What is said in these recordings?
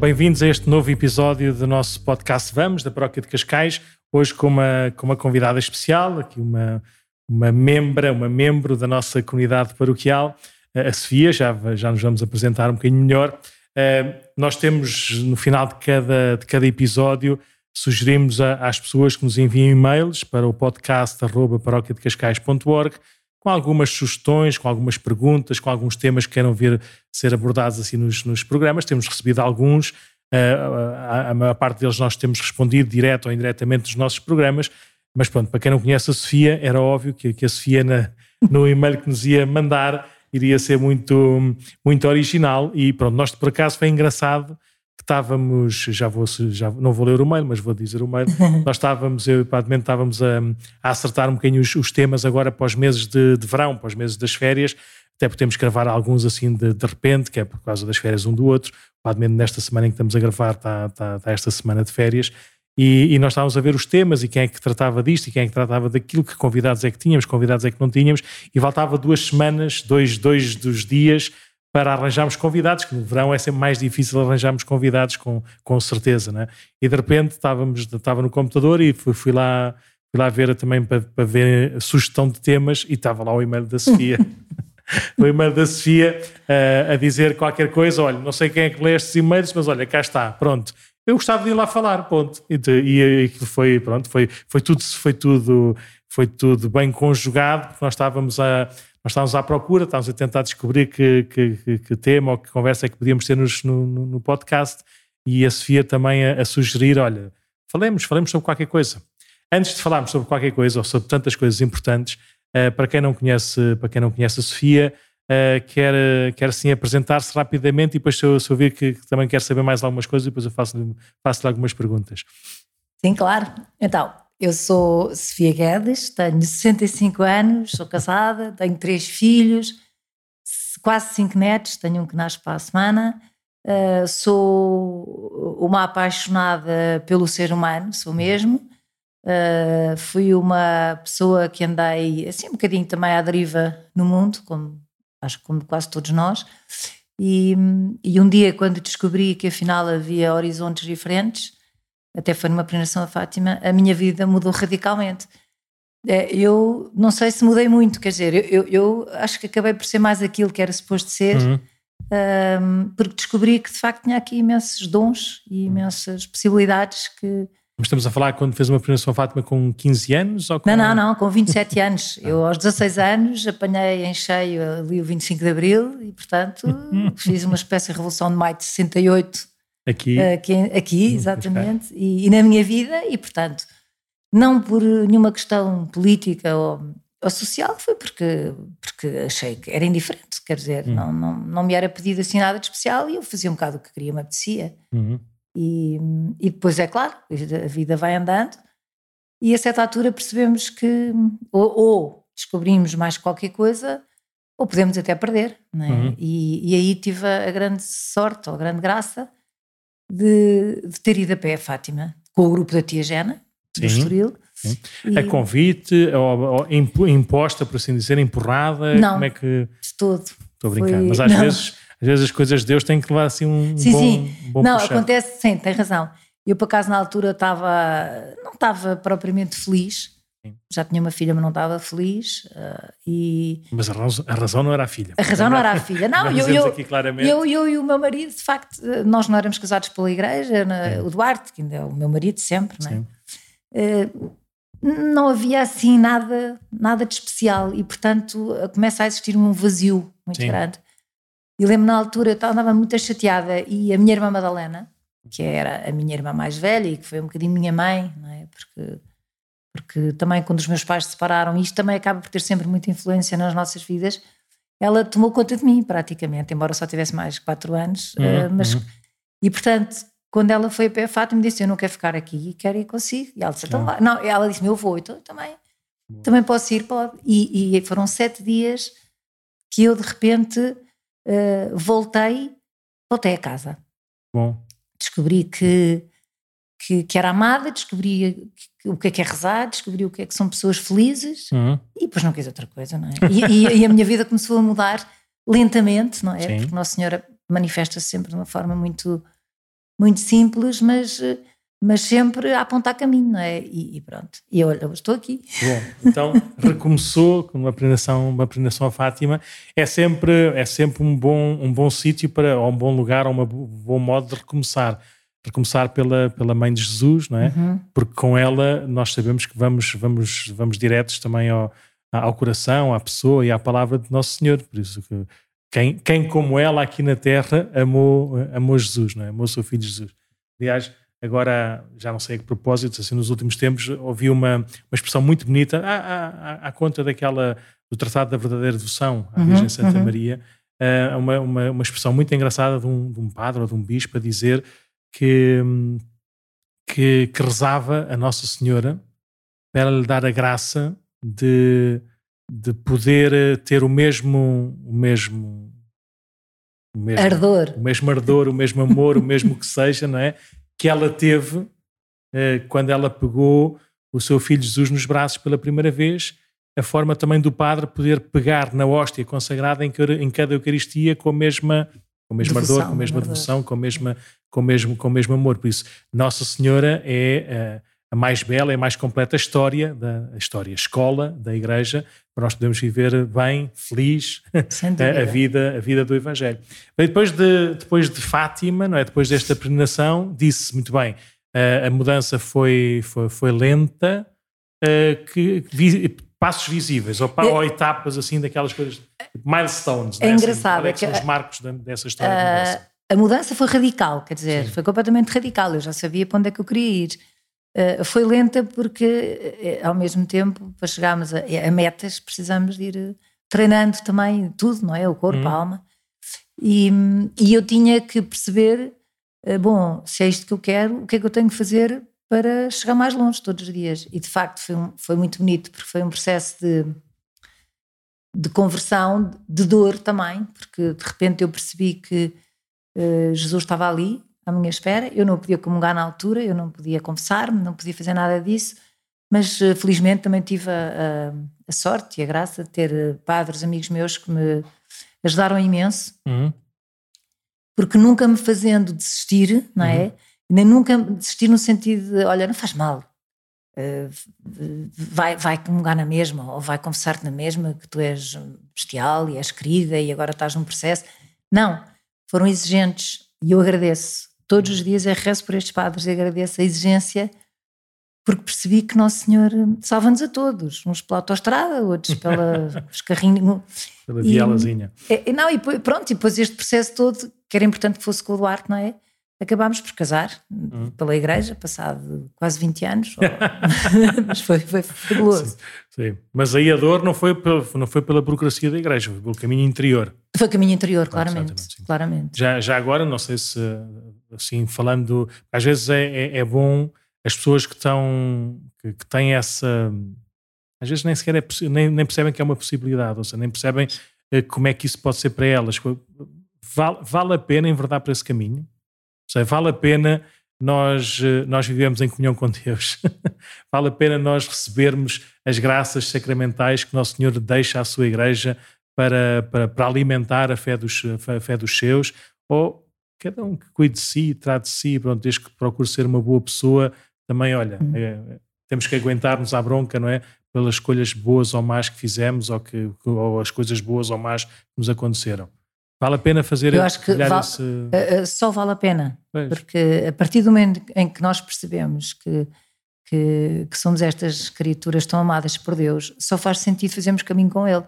Bem-vindos a este novo episódio do nosso podcast Vamos, da Paróquia de Cascais. Hoje com uma, com uma convidada especial, aqui uma, uma membra, uma membro da nossa comunidade paroquial, a Sofia, já, já nos vamos apresentar um bocadinho melhor. Uh, nós temos, no final de cada, de cada episódio, sugerimos às pessoas que nos enviem e-mails para o podcast arroba paróquiadecascais.org com algumas sugestões, com algumas perguntas, com alguns temas que queiram ver ser abordados assim nos, nos programas. Temos recebido alguns, uh, a, a, maior parte deles nós temos respondido direto ou indiretamente nos nossos programas, mas pronto, para quem não conhece a Sofia, era óbvio que, que a Sofia na, no e-mail que nos ia mandar iria ser muito, muito original. E pronto, nós por acaso foi engraçado estávamos, já vou, já não vou ler o mail, mas vou dizer o mail, nós estávamos, eu e estávamos a, a, acertar um bocadinho os, os, temas agora para os meses de, de verão, para os meses das férias, até que gravar alguns assim de, de repente, que é por causa das férias um do outro, Padmente nesta semana em que estamos a gravar está, está, está esta semana de férias, e, e, nós estávamos a ver os temas e quem é que tratava disto e quem é que tratava daquilo, que convidados é que tínhamos, convidados é que não tínhamos, e faltava duas semanas, dois, dois dos dias para arranjarmos convidados, que no verão é sempre mais difícil arranjarmos convidados, com, com certeza, né? E de repente estávamos, estava no computador e fui, fui lá fui lá ver também para, para ver a sugestão de temas e estava lá o e-mail da Sofia. o e-mail da Sofia uh, a dizer qualquer coisa, olha, não sei quem é que lê estes e-mails, mas olha, cá está, pronto. Eu gostava de ir lá falar, ponto. E, e aquilo foi, pronto, foi, foi tudo, foi tudo, foi tudo bem conjugado, porque nós estávamos a nós estávamos à procura, estávamos a tentar descobrir que, que, que tema ou que conversa é que podíamos ter nos, no, no, podcast e a Sofia também a, a, sugerir, olha, falemos, falemos sobre qualquer coisa. Antes de falarmos sobre qualquer coisa ou sobre tantas coisas importantes, uh, para, quem não conhece, para quem não conhece a Sofia, uh, quer, quer sim apresentar-se rapidamente e depois se eu, se eu que, que, também quer saber mais algumas coisas, depois eu faço-lhe faço algumas perguntas. Sim, claro. Então, eu sou Sofia Guedes, tenho 65 anos, sou casada, tenho três filhos, quase cinco netos, tenho um que nasce para a semana. Uh, sou uma apaixonada pelo ser humano, sou mesmo. Uh, fui uma pessoa que andei assim um bocadinho também à deriva no mundo, como acho que como quase todos nós. E, e um dia, quando descobri que afinal havia horizontes diferentes, até foi numa peregrinação a Fátima, a minha vida mudou radicalmente. É, eu não sei se mudei muito, quer dizer, eu, eu, eu acho que acabei por ser mais aquilo que era suposto ser, uhum. um, porque descobri que de facto tinha aqui imensos dons e imensas possibilidades que. Mas estamos a falar quando fez uma peregrinação a Fátima com 15 anos? Ou com... Não, não, não, com 27 anos. Eu aos 16 anos apanhei em cheio ali o 25 de Abril e, portanto, fiz uma espécie de revolução de maio de 68 Aqui. Aqui, aqui exatamente. E, e, na minha vida, e portanto, não por nenhuma questão política ou, ou, social, foi porque, porque achei que era indiferente, quer dizer, uhum. não, não, não me era pedido assim nada de especial e eu fazia um bocado o que queria, me apetecia. Uhum. E, e depois, é claro, a vida vai andando e a certa altura percebemos que ou, ou descobrimos mais qualquer coisa ou podemos até perder. É? Uhum. E, e, aí tive a, a, grande sorte ou a grande graça de, de, ter ido a pé a Fátima com o grupo da Tia Gena, do Estoril. E... A convite, ou, ou, imposta, por assim dizer, empurrada? Não, como é que... de todo. Estou a brincar, Foi... mas às vezes, às vezes as coisas de Deus têm que levar assim um sim, bom, sim. bom Não, puxar. acontece, sim, tem razão. Eu, por acaso, na altura estava, não estava propriamente feliz, já tinha uma filha, mas não estava feliz. Uh, e... Mas a razão, a razão, não era a filha. A razão não era a filha. Não, eu, eu, eu, eu, e o meu marido, de facto, nós não éramos casados pela igreja, na, o Duarte, que ainda é o meu marido sempre, não é? Uh, não havia assim nada, nada de especial e, portanto, começa a existir um vazio muito Sim. grande. E lembro na altura, eu andava muito chateada e a minha irmã Madalena, que era a minha irmã mais velha e que foi um bocadinho minha mãe, não é? Porque porque também quando os meus pais se separaram, isto também acaba por ter sempre muita influência nas nossas vidas, ela tomou conta de mim praticamente, embora só tivesse mais quatro anos, uhum, uh, mas uhum. e portanto quando ela foi a pé Fátima disse eu não quero ficar aqui, quero ir consigo. E ela disse, então não, ela disse eu vou, então também também posso ir, pode. E, e, foram sete dias que eu de repente uh, voltei voltei a casa. Bom. descobri que que, que, era amada, descobri o que é que é rezar, descobri o que é que são pessoas felizes uhum. e depois não quis outra coisa, não é? E, e, e, a minha vida começou a mudar lentamente, não é? Sim. Porque Nossa Senhora manifesta-se sempre de uma forma muito, muito simples, mas mas sempre a apontar caminho, não é? E, e pronto. E olha, eu estou aqui. Bom, então recomeçou com uma peregrinação, uma peregrinação a Fátima. É sempre, é sempre um bom, um bom sítio para, ou um bom lugar, ou um bom modo de recomeçar. Recomeçar pela, pela Mãe de Jesus, não é? Uhum. Porque com ela nós sabemos que vamos, vamos, vamos diretos também ao, ao coração, à pessoa e à palavra de Nosso Senhor. Por isso que quem, quem como ela aqui na Terra amou, amou Jesus, não é? Amou o seu filho Jesus. Aliás, agora já não sei a que propósito, assim, nos últimos tempos ouvi uma, uma expressão muito bonita à, à, à conta daquela do Tratado da Verdadeira Devoção à uhum, Virgem Santa uhum. Maria, uh, uma, uma, uma, expressão muito engraçada de um, de um, padre ou de um bispo a dizer que, que, que rezava a Nossa Senhora para lhe dar a graça de, de poder ter o mesmo, o mesmo o mesmo ardor, o mesmo ardor, o mesmo amor, o mesmo que seja, não é? que ela teve eh, quando ela pegou o seu filho Jesus nos braços pela primeira vez, a forma também do padre poder pegar na hóstia consagrada em, cada Eucaristia com a mesma, com a mesma devoção, ardor, com a mesma devoção, com, a mesma, com, o mesmo, com o mesmo amor. Por isso, Nossa Senhora é eh, a mais bela e mais completa história da a história, a escola da Igreja, para nós podermos viver bem, feliz a, a, vida, a vida do Evangelho. Bem, depois de, depois de Fátima, não é? depois desta peregrinação, disse muito bem, a, a mudança foi, foi, foi lenta, que, vi, passos visíveis, ou, ou, etapas assim daquelas coisas, milestones. É, é engraçado. Assim, é que são os marcos dessa história de mudança? A mudança foi radical, quer dizer, Sim. foi completamente radical. Eu já sabia para onde é que eu queria ir. Uh, foi lenta porque, uh, ao mesmo tempo, para chegarmos a, a, metas, precisamos de ir uh, treinando também tudo, não é? O corpo, uhum. a alma. E, e, eu tinha que perceber: bom, se é isto que eu quero, o que é que eu tenho que fazer para chegar mais longe todos os dias? E de facto foi, um, foi muito bonito, porque foi um processo de, de conversão, de dor também, porque de repente eu percebi que Jesus estava ali, à minha espera. Eu não podia comungar na altura, eu não podia confessar-me, não podia fazer nada disso, mas eh, felizmente também tive a, a, a, sorte e a graça de ter eh, padres, amigos meus que me ajudaram imenso, uhum. porque nunca me fazendo desistir, não é? Uhum. Nem nunca desistir no sentido de, olha, não faz mal, Uh, vai, vai comungar na mesma, ou vai confessar-te na mesma, que tu és bestial e és querida e agora estás num processo. Não, foram exigentes e eu agradeço todos os dias é rezo por estes padres e agradeço a exigência porque percebi que Nosso Senhor salva-nos a todos, uns pela autostrada, outros pelos carrinhos. Pela vielazinha. É, não, e pronto, e depois este processo todo, que era importante que fosse com o Duarte, não é? Acabámos por casar hum. pela igreja, passado quase 20 anos, mas foi, foi fabuloso. Sim, sim, Mas aí a dor não foi, pela, não foi pela burocracia da igreja, foi pelo caminho interior. Foi o caminho interior, claramente. claramente. Já, já agora, não sei se, assim, falando, às vezes é, é, é bom as pessoas que estão, que, que, têm essa, às vezes nem sequer é, nem, nem percebem que é uma possibilidade, ou seja, nem percebem eh, como é que isso pode ser para elas. Vale, vale a pena enverdar por esse caminho? Seja, vale a pena nós, eh, nós vivemos em comunhão com Deus. vale a pena nós recebermos as graças sacramentais que Nosso Senhor deixa à sua igreja para, para, para alimentar a fé, dos, a fé dos seus, ou cada um que cuide de si, trate de si, pronto, desde que procure ser uma boa pessoa, também, olha, é, temos que aguentar-nos à bronca, não é? Pelas escolhas boas ou más que fizemos, ou, que, ou as coisas boas ou más que nos aconteceram. Vale a pena fazer Eu acho que val, esse... Eh, eh, só vale a pena, pois. porque a partir do momento em que nós percebemos que, que, que, somos estas criaturas tão amadas por Deus, só faz sentido fazermos caminho com Ele.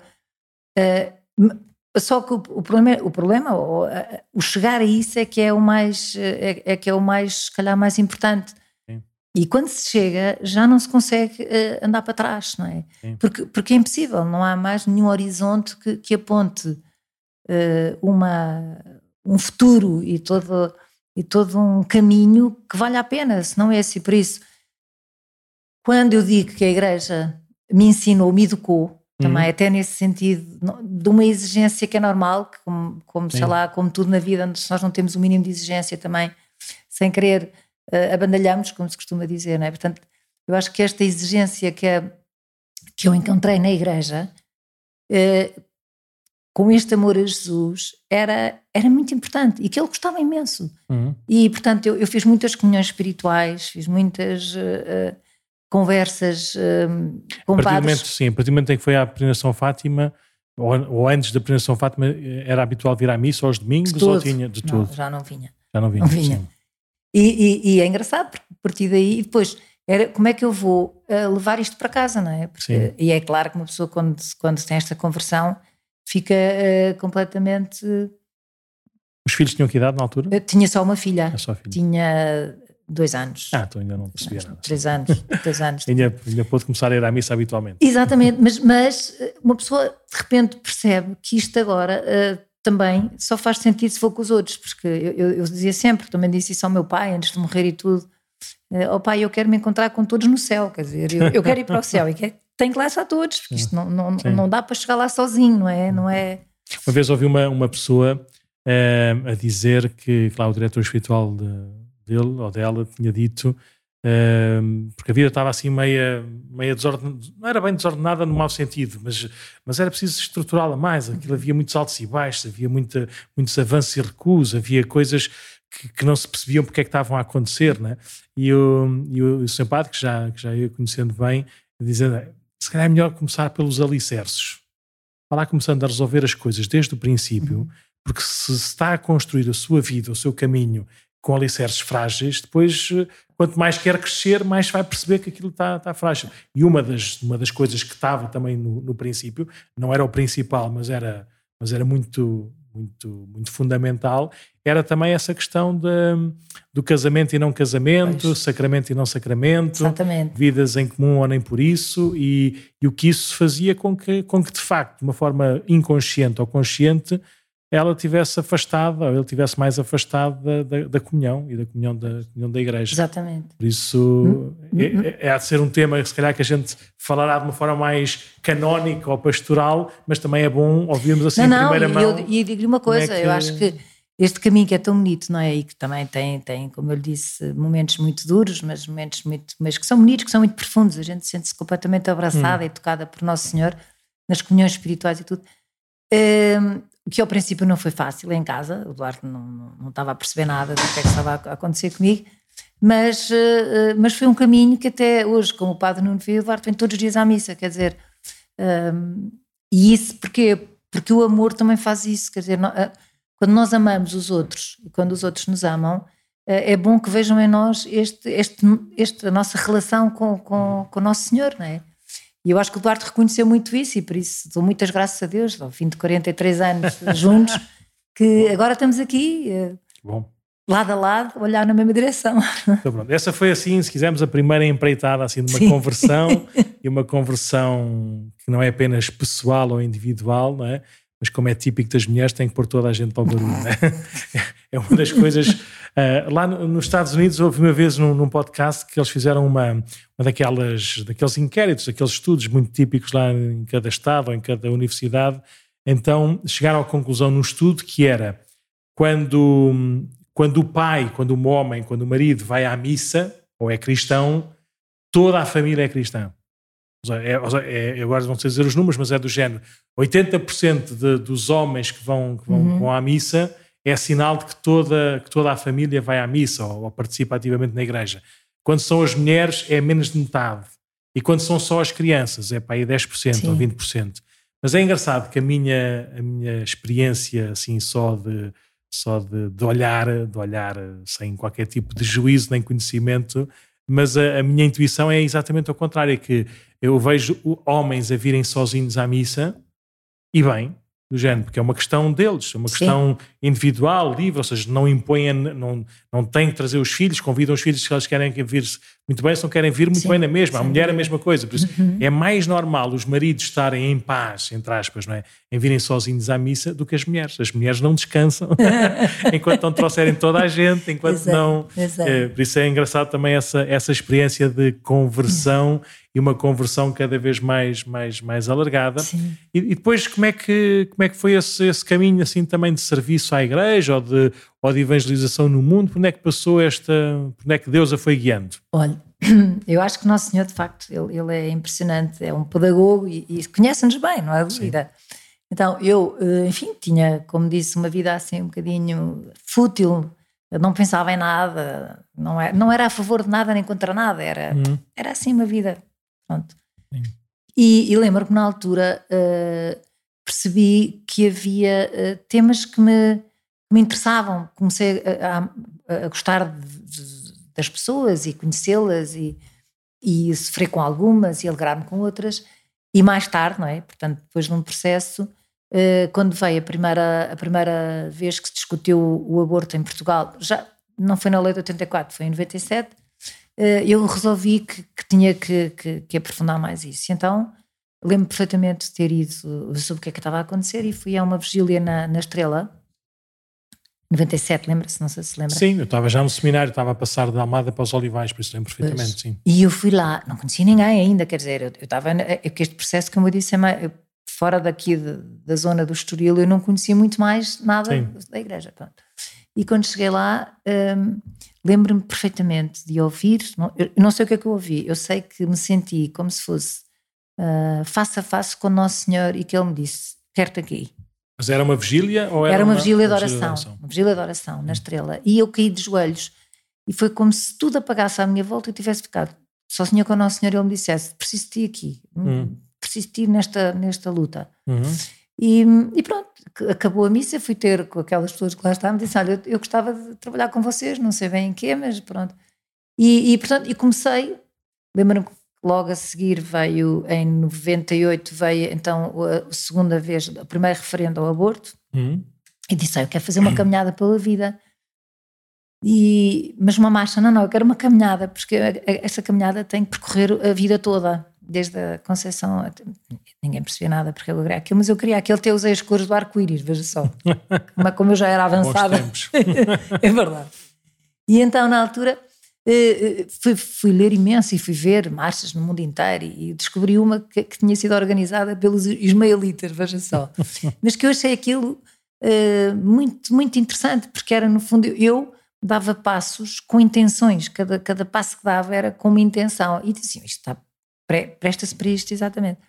Uh, só que o, o problema, o, problema o, o, chegar a isso é que é o mais, é, é que é o mais, se calhar, mais importante. E quando se chega, já não se consegue uh, andar para trás, não é? Porque, porque é impossível, não há mais nenhum horizonte que, que aponte uma, um futuro e todo, e todo um caminho que vale a pena, se não é esse. Por isso, quando eu digo que a Igreja me ensinou, me educou, também, uhum. até nesse sentido, de uma exigência que é normal, que como, como sei lá, como tudo na vida, nós não temos o mínimo de exigência também, sem querer, uh, abandalhamos, como se costuma dizer, não é? Portanto, eu acho que esta exigência que, é, que eu encontrei na igreja uh, com este amor a Jesus era, era muito importante e que ele gostava imenso. Uhum. E, portanto, eu, eu, fiz muitas comunhões espirituais, fiz muitas uh, conversas uh, com a padres. Sim, a partir do momento em que foi à peregrinação Fátima, ou, ou, antes da peregrinação Fátima, era habitual vir à missa aos domingos ou tinha de não, tudo? Já não vinha. Já não vinha. Não vinha. E, e, e, é engraçado, porque a partir daí, e depois era como é que eu vou levar isto para casa, não é? Porque, e é claro que uma pessoa, quando, quando tem esta conversão, fica uh, completamente. Os filhos tinham que idade na altura? Eu tinha só uma filha. É só filha. Tinha dois anos. Ah, então ainda não percebia nada. Três anos. três anos. ainda, ainda pôde começar a ir à missa habitualmente. Exatamente, mas, mas eh, uma pessoa de repente percebe que isto agora uh, também só faz sentido se for com os outros, porque eu, eu, eu, dizia sempre, também disse isso ao meu pai antes de morrer e tudo. Uh, oh pai, eu quero me encontrar com todos no céu, quer dizer, eu, eu quero ir para o céu e quero, tenho que lá estar todos, porque isto não, não, não dá para chegar lá sozinho, não é? Não é... Uma vez ouvi uma, uma pessoa uh, a dizer que, claro, o diretor espiritual de, dele ou dela tinha dito, uh, porque a vida estava assim meia, meia desordenada, não era bem desordenada no mau sentido, mas, mas era preciso estruturá-la mais, aquilo havia muitos altos e baixos, havia muita, muitos avanços e recuos, havia coisas que, que, não se percebiam porque é que estavam a acontecer, né? E o, e o, o seu padre, que já, que já ia conhecendo bem, dizendo se calhar é melhor começar pelos alicerces. Falar começando a resolver as coisas desde o princípio, uhum. porque se está a construir a sua vida, o seu caminho com alicerces frágeis, depois, quanto mais quer crescer, mais vai perceber que aquilo está, está frágil. E uma das, uma das coisas que estava também no, no princípio, não era o principal, mas era, mas era muito, muito, muito fundamental, era também essa questão de, do casamento e não casamento, pois. sacramento e não sacramento, Exatamente. vidas em comum ou nem por isso, e, e o que isso fazia com que, com que, de facto, de uma forma inconsciente ou consciente, ela tivesse afastada, ou ele tivesse mais afastado da, da, da comunhão e da comunhão da, comunhão da igreja. Exatamente. Por isso, hum, hum, é, hum. é, é, há de ser um tema, se calhar, que a gente falará de uma forma mais canónica ou pastoral, mas também é bom ouvirmos assim não, em primeira não, mão. E eu, digo-lhe uma coisa, é que... eu acho que este caminho que é tão bonito, não é? E que também tem, tem, como eu lhe disse, momentos muito duros, mas momentos muito, mas que são bonitos, que são muito profundos. A gente sente-se completamente abraçada hum. e tocada por Nosso Senhor nas comunhões espirituais e tudo. Um, que ao princípio não foi fácil em casa, o Duarte não, não, estava a perceber nada do que é que estava a acontecer comigo, mas, uh, mas foi um caminho que até hoje, como o Padre Nuno veio, o Duarte vem todos os dias à missa, quer dizer, um, e isso porque Porque o amor também faz isso, quer dizer, uh, quando nós amamos os outros e quando os outros nos amam, é bom que vejam em nós este, este, este, a nossa relação com, com, com o Nosso Senhor, não é? E eu acho que o Duarte reconheceu muito isso e por isso dou muitas graças a Deus, ao fim de 43 anos juntos, que agora estamos aqui, eh, Bom. lado a lado, olhar na mesma direção. Então, pronto. Essa foi assim, se quisermos, a primeira empreitada assim, de uma Sim. conversão e uma conversão que não é apenas pessoal ou individual, não é? Mas como é típico das mulheres, tem que pôr toda a gente para o barulho. Né? é uma das coisas. Uh, lá no, nos Estados Unidos, houve uma vez num, num, podcast que eles fizeram uma, uma daquelas, daqueles inquéritos, aqueles estudos muito típicos lá em cada estado ou em cada universidade. Então chegaram à conclusão num estudo que era quando, quando o pai, quando o homem, quando o marido vai à missa ou é cristão, toda a família é cristã. É, é, agora não sei dizer os números, mas é do género: 80% de, dos homens que vão, que vão, uhum. vão à missa é sinal de que toda, que toda a família vai à missa ou, ou, participa ativamente na igreja. Quando são as mulheres, é menos de metade. E quando são só as crianças, é para aí 10% Sim. ou 20%. Mas é engraçado que a minha, a minha experiência, assim, só de, só de, de olhar, de olhar sem qualquer tipo de juízo nem conhecimento, mas a, a minha intuição é exatamente ao contrário: é que eu vejo homens a virem sozinhos à missa e bem, do género, porque é uma questão deles, é uma Sim. questão individual, livre, ou seja, não impõem, não, não têm que trazer os filhos, convidam os filhos se eles querem vir muito bem, se não querem vir muito Sim. bem na mesma, Sim. a mulher é a mesma coisa, por isso uhum. é mais normal os maridos estarem em paz, entre aspas, não é? em virem sozinhos à missa do que as mulheres, as mulheres não descansam enquanto não trouxerem toda a gente, enquanto exato, não, exato. É, por isso é engraçado também essa, essa experiência de conversão e uma conversão cada vez mais, mais, mais alargada. E, e, depois como é que, como é que foi esse, esse caminho assim também de serviço à igreja ou de, ou de evangelização no mundo? Por onde é que passou esta, por onde é que Deus a foi guiando? Olha, eu acho que Nosso Senhor de facto, ele, ele é impressionante, é um pedagogo e, e conhece-nos bem, não é dúvida. Então, eu, eh, enfim, tinha, como disse, uma vida assim um bocadinho fútil, eu não pensava em nada, não era, não era a favor de nada nem contra nada, era, uhum. era assim uma vida. Pronto. E, e lembro que na altura uh, percebi que havia uh, temas que me, me interessavam, comecei a, a, a gostar de, de, das pessoas e conhecê-las e, e sofrer com algumas e alegrar-me com outras. E mais tarde, não é? Portanto, depois de um processo, uh, quando veio a primeira, a primeira vez que se discutiu o, o aborto em Portugal, já não foi na lei de 84, foi em 97, uh, eu resolvi que, que tinha que, que, que, aprofundar mais isso. Então, lembro perfeitamente de ter ido sobre o que é que estava a acontecer e fui a uma vigília na, na Estrela, 97, lembra-se? Não sei se lembra. Sim, eu estava já no seminário, estava a passar da Almada para os Olivais, por isso lembro perfeitamente, pois. sim. E eu fui lá, não conhecia ninguém ainda, quer dizer, eu, eu estava, é que este processo, como eu disse, é mais, fora daqui de, da zona do Estoril, eu não conhecia muito mais nada sim. da igreja. Pronto. E quando cheguei lá, hum, lembro-me perfeitamente de ouvir, não, eu não sei o que é que eu ouvi, eu sei que me senti como se fosse uh, face a face com o Nosso Senhor e que Ele me disse: Quero-te aqui. Mas era uma vigília ou era, era uma, uma vigília de oração? Uma vigília de oração na hum. estrela. E eu caí de joelhos. E foi como se tudo apagasse à minha volta e eu tivesse ficado sozinha com o Nosso Senhor. Ele me dissesse: Preciso de ti aqui, hum. preciso de ti nesta, nesta luta. Uhum. E, e, pronto, acabou a missa. Fui ter com aquelas pessoas que lá estavam. Disse: Olha, eu, eu gostava de trabalhar com vocês, não sei bem em quê, mas pronto. E, e portanto, e comecei. Lembro-me Logo a seguir veio, em 98, veio então a segunda vez, o primeiro referendo ao aborto, uhum. e disse: ah, Eu quero fazer uma caminhada pela vida. E, mas uma marcha, não, não, eu quero uma caminhada, porque essa caminhada tem que percorrer a vida toda, desde a concepção. Até, ninguém percebia nada porque eu queria aquilo, mas eu queria aquele ter usei as cores do arco-íris, veja só. Como, como eu já era avançada. é verdade. E então, na altura Uh, fui, fui, ler imenso e fui ver marchas no mundo inteiro e, descobri uma que, que tinha sido organizada pelos ismaelitas, veja só. Mas que eu achei aquilo uh, muito, muito interessante, porque era no fundo eu dava passos com intenções, cada, cada passo que dava era com uma intenção. E assim, isto está, presta-se para isto exatamente.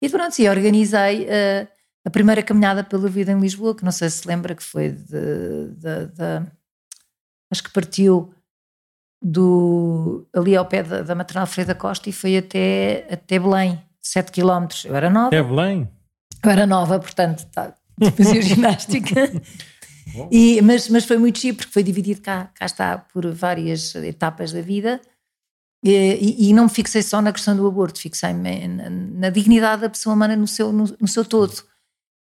E pronto, e organizei uh, a primeira caminhada pela vida em Lisboa, que não sei se lembra que foi de, de, de acho que partiu do, ali ao pé da, da Maternal Freire da Costa e foi até, até Belém, 7 km. Eu era nova. Até Belém? Eu era nova, portanto, tá, fazia ginástica. e, mas, mas foi muito chique porque foi dividido cá, cá está por várias etapas da vida. E, e, não me fixei só na questão do aborto, fixei-me na, na, dignidade da pessoa humana no seu, no, no, seu todo.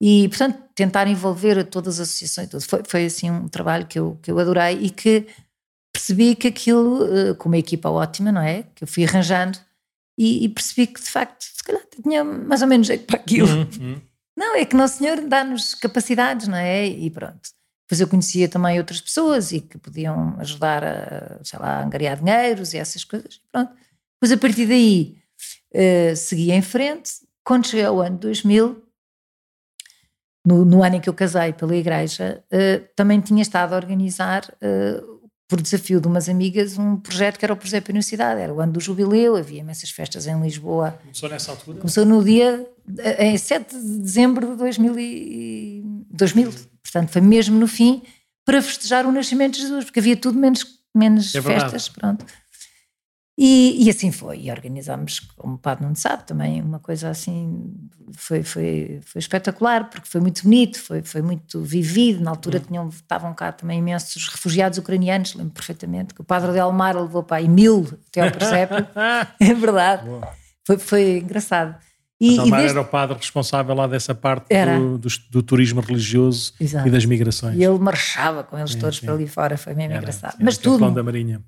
E, portanto, tentar envolver todas as associações, tudo. Foi, foi assim um trabalho que eu, que eu adorei e que percebi que aquilo, eh, com uma equipa ótima, não é? Que eu fui arranjando e, e percebi que de facto, se calhar tinha mais ou menos jeito para aquilo. Uhum, uhum. Não, é que Nosso Senhor dá-nos capacidades, não é? E pronto. Depois eu conhecia também outras pessoas e que podiam ajudar a, sei lá, a angariar dinheiros e essas coisas. Pronto. Depois a partir daí uh, segui em frente. Quando cheguei ao ano 2000, no, no ano em que eu casei pela igreja, uh, também tinha estado a organizar uh, por desafio de umas amigas, um projeto que era o Projeto da Universidade. Era o ano do jubileu, havia imensas festas em Lisboa. Começou nessa altura? Começou no dia, em 7 de dezembro de 2000, e, 2000. Portanto, foi mesmo no fim, para festejar o nascimento de Jesus, porque havia tudo menos, menos é festas. Pronto. E, e, assim foi, e organizámos, como o Padre não sabe, também uma coisa assim, foi, foi, foi espetacular, porque foi muito bonito, foi, foi muito vivido, na altura uhum. tinham, estavam cá também imensos refugiados ucranianos, lembro perfeitamente, que o Padre de Almar levou para aí mil até ao presépio, é verdade, foi, foi engraçado. E, Almar desde... era o padre responsável lá dessa parte do, do, do, turismo religioso Exato. e das migrações. E ele marchava com eles sim, todos sim. para ali fora, foi mesmo era, engraçado. Era Mas tudo... da Marinha.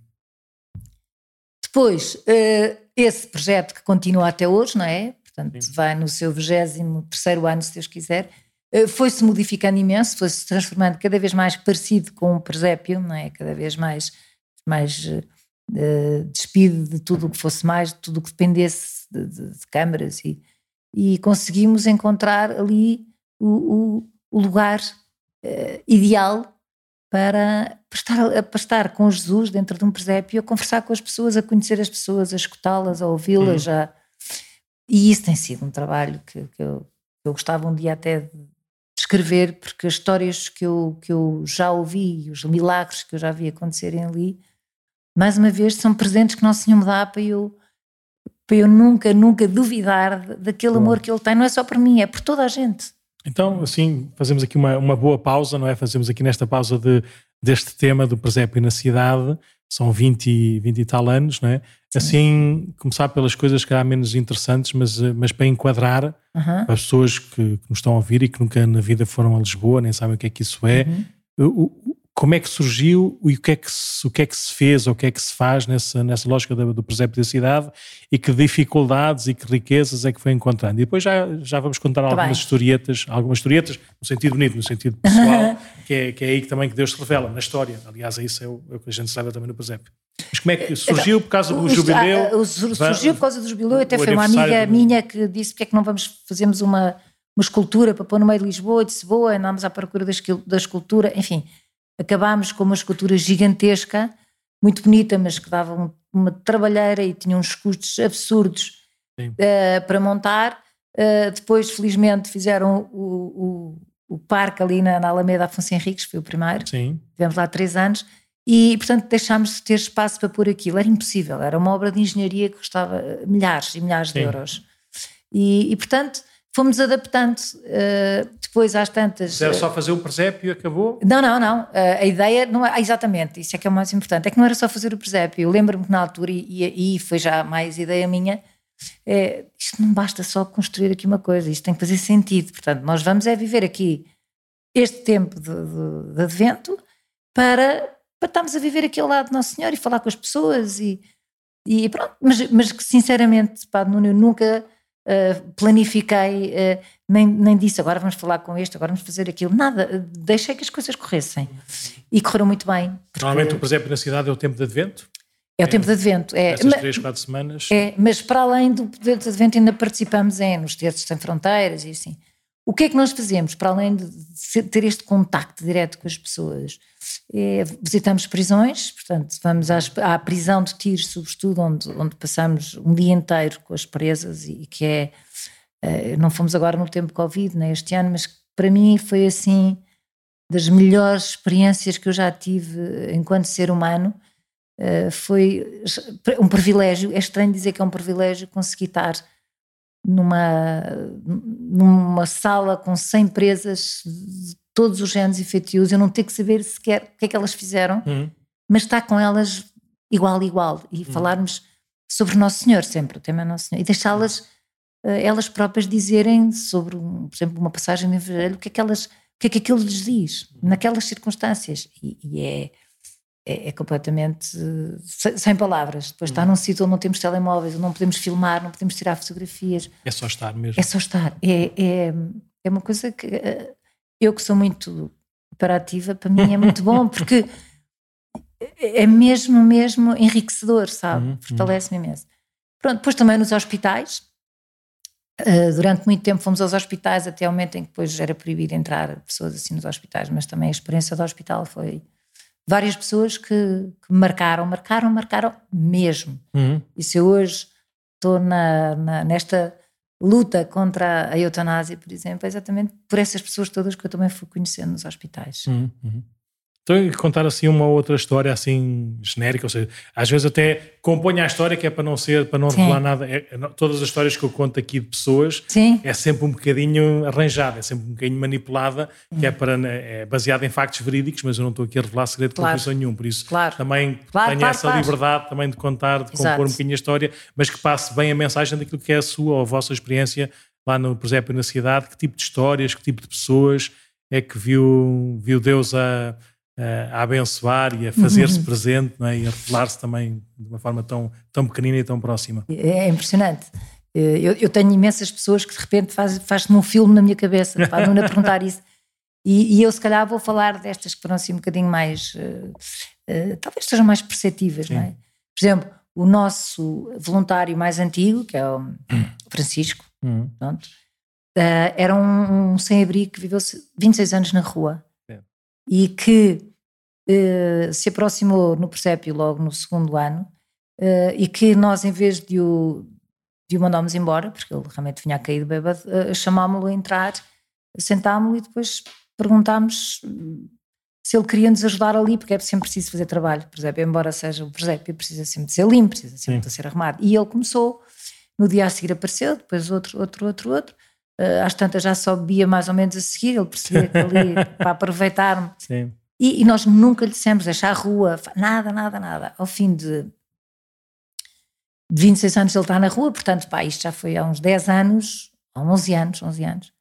Depois, uh, esse projeto que continua até hoje, não é? Portanto, Sim. vai no seu 23 ano, se Deus quiser, uh, foi-se modificando imenso, foi-se transformando cada vez mais parecido com o presépio, não é? Cada vez mais, mais uh, despido de tudo o que fosse mais, de tudo o que dependesse de, de, de câmaras e, e conseguimos encontrar ali o, o, o lugar ideal para, para, estar, para estar com Jesus dentro de um presépio, a conversar com as pessoas, a conhecer as pessoas, a escutá-las, a ouvi-las. Uhum. A... E isso tem sido um trabalho que, que, eu, eu gostava um dia até de escrever, porque as histórias que eu, que eu já ouvi, os milagres que eu já vi acontecerem ali, mais uma vez são presentes que Nosso Senhor me dá para eu, para eu nunca, nunca duvidar daquele amor que Ele tem, não é só por mim, é por toda a gente. Então, assim, fazemos aqui uma, uma boa pausa, não é? Fazemos aqui nesta pausa de, deste tema do presépio na cidade, são 20, 20 e tal anos, não é? Assim, começar pelas coisas que há menos interessantes, mas, mas para enquadrar uhum. as pessoas que, que, nos estão a ouvir e que nunca na vida foram a Lisboa, nem sabem o que é que isso é, uhum. o, como é que surgiu e o que é que se, o que é que se fez ou o que é que se faz nessa, nessa lógica do, do presépio da cidade e que dificuldades e que riquezas é que foi encontrando. E depois já, já vamos contar algumas bem. historietas, algumas historietas no sentido bonito, no sentido pessoal, que, é, que é aí que também que Deus se revela, na história. Aliás, é isso é o, é o que a gente sabe também no presépio. Mas como é que surgiu por causa do jubileu? Ah, surgiu por causa do jubileu, até foi uma amiga minha que disse porque é que não vamos fazermos uma, uma escultura para pôr no meio de Lisboa, disse boa, andámos à procura da escultura, enfim acabámos com uma escultura gigantesca, muito bonita, mas que dava uma trabalheira e tinha uns custos absurdos uh, para montar. Uh, depois, felizmente, fizeram o, o, o parque ali na, na, Alameda Afonso Henriques, foi o primeiro. Sim. Tivemos lá três anos. E, portanto, deixámos de ter espaço para pôr aquilo. Era impossível. Era uma obra de engenharia que custava milhares e milhares Sim. de euros. E, e, portanto, fomos adaptando. Uh, depois às tantas. Era só eh, fazer o presépio e acabou? Não, não, não. Uh, a ideia não é. Exatamente, isso é que é o mais importante. É que não era só fazer o presépio. Eu lembro-me que na altura, e, e foi já mais ideia minha, é, isto não basta só construir aqui uma coisa, isto tem que fazer sentido. Portanto, nós vamos é viver aqui este tempo de, de, de advento para, para estarmos a viver aqui ao lado de Nosso Senhor e falar com as pessoas e, e pronto. Mas, mas sinceramente, pá, Nuno, eu nunca uh, planifiquei, uh, nem, nem disse agora vamos falar com este, agora vamos fazer aquilo, nada, deixei que as coisas corressem e correram muito bem. Porque... Normalmente, por exemplo, na cidade é o tempo de advento? É o tempo de advento. É, Essas três, quatro semanas. É, mas para além do tempo de advento ainda participamos em, nos Terços Sem Fronteiras e assim. O que é que nós fazemos para além de ter este contacto direto com as pessoas? É, visitamos prisões, portanto, vamos às, à prisão de tiros, sobretudo, onde, onde passamos um dia inteiro com as presas e, que é. Uh, não fomos agora no tempo Covid, né, este ano, mas para mim foi assim das melhores experiências que eu já tive enquanto ser humano. Uh, foi um privilégio, é estranho dizer que é um privilégio conseguir estar numa, numa sala com 100 presas de todos os géneros e feitios, eu não ter que saber sequer o que é que elas fizeram, uhum. mas estar com elas igual a igual e uhum. falarmos sobre Nosso Senhor sempre, o tema é Nosso Senhor, e deixá-las uh, elas próprias dizerem sobre, um, por exemplo, uma passagem do Evangelho, o que é que elas, o que é que aquilo lhes diz, uhum. naquelas circunstâncias, e, e é é, é, completamente sem, sem, palavras. Depois está uhum. num sítio onde não temos telemóveis, onde não podemos filmar, não podemos tirar fotografias. É só estar mesmo. É só estar. É, é, é uma coisa que eh, eu que sou muito operativa, para mim é muito bom, porque é mesmo, mesmo enriquecedor, sabe? Uhum. Fortalece-me imenso. Pronto, depois também nos hospitais. Uh, durante muito tempo fomos aos hospitais até o momento em que depois era proibido entrar pessoas assim nos hospitais, mas também a experiência do hospital foi várias pessoas que, que marcaram, marcaram, marcaram mesmo. Uhum. E se eu hoje estou na, na, nesta luta contra a eutanásia, por exemplo, é exatamente por essas pessoas todas que eu também fui conhecendo nos hospitais. Uhum. Então, contar assim uma outra história assim genérica, ou seja, às vezes até componho a história que é para não ser, para não Sim. revelar nada. É, é, todas as histórias que eu conto aqui de pessoas Sim. é sempre um bocadinho arranjada, é sempre um bocadinho manipulada, que é para é baseada em factos verídicos, mas eu não estou aqui a revelar segredo claro. de nenhum, por isso claro. também claro, tenho claro, essa liberdade também de contar, de compor um bocadinho a história, mas que passe bem a mensagem daquilo que é a sua ou a vossa experiência lá no, por exemplo, na cidade, que tipo de histórias, que tipo de pessoas é que viu, viu Deus a a abençoar e a fazer-se uhum. presente é? e a revelar-se também de uma forma tão, tão pequenina e tão próxima. É impressionante. Eu, eu tenho imensas pessoas que de repente faz-me faz um filme na minha cabeça para não perguntar isso. E, e, eu, se calhar, vou falar destas que foram assim um bocadinho mais. Uh, uh, talvez sejam mais perceptíveis, Sim. não é? Por exemplo, o nosso voluntário mais antigo, que é o Francisco, uhum. pronto, uh, era um, um sem-abrigo que viveu 26 anos na rua é. e que eh, se aproximou no presépio logo no segundo ano uh, e que nós, em vez de o, de o mandámos embora, porque ele realmente vinha a cair bêbado, uh, chamámo-lo a entrar, sentámo-lo e depois perguntámos se ele queria nos ajudar ali, porque é sempre preciso fazer trabalho. Por exemplo, embora seja o presépio, precisa sempre de ser limpo, precisa sempre Sim. de ser arrumado. E ele começou, no dia a seguir apareceu, depois outro, outro, outro, outro. Às tantas já só bebia mais ou menos a seguir, ele percebia que ali, para aproveitar-me. E, e, nós nunca lhe dissemos deixar a rua, nada, nada, nada. Ao fim de, de 26 anos ele está na rua, portanto, pá, isto já foi há uns 10 anos, há 11 anos, 11 anos.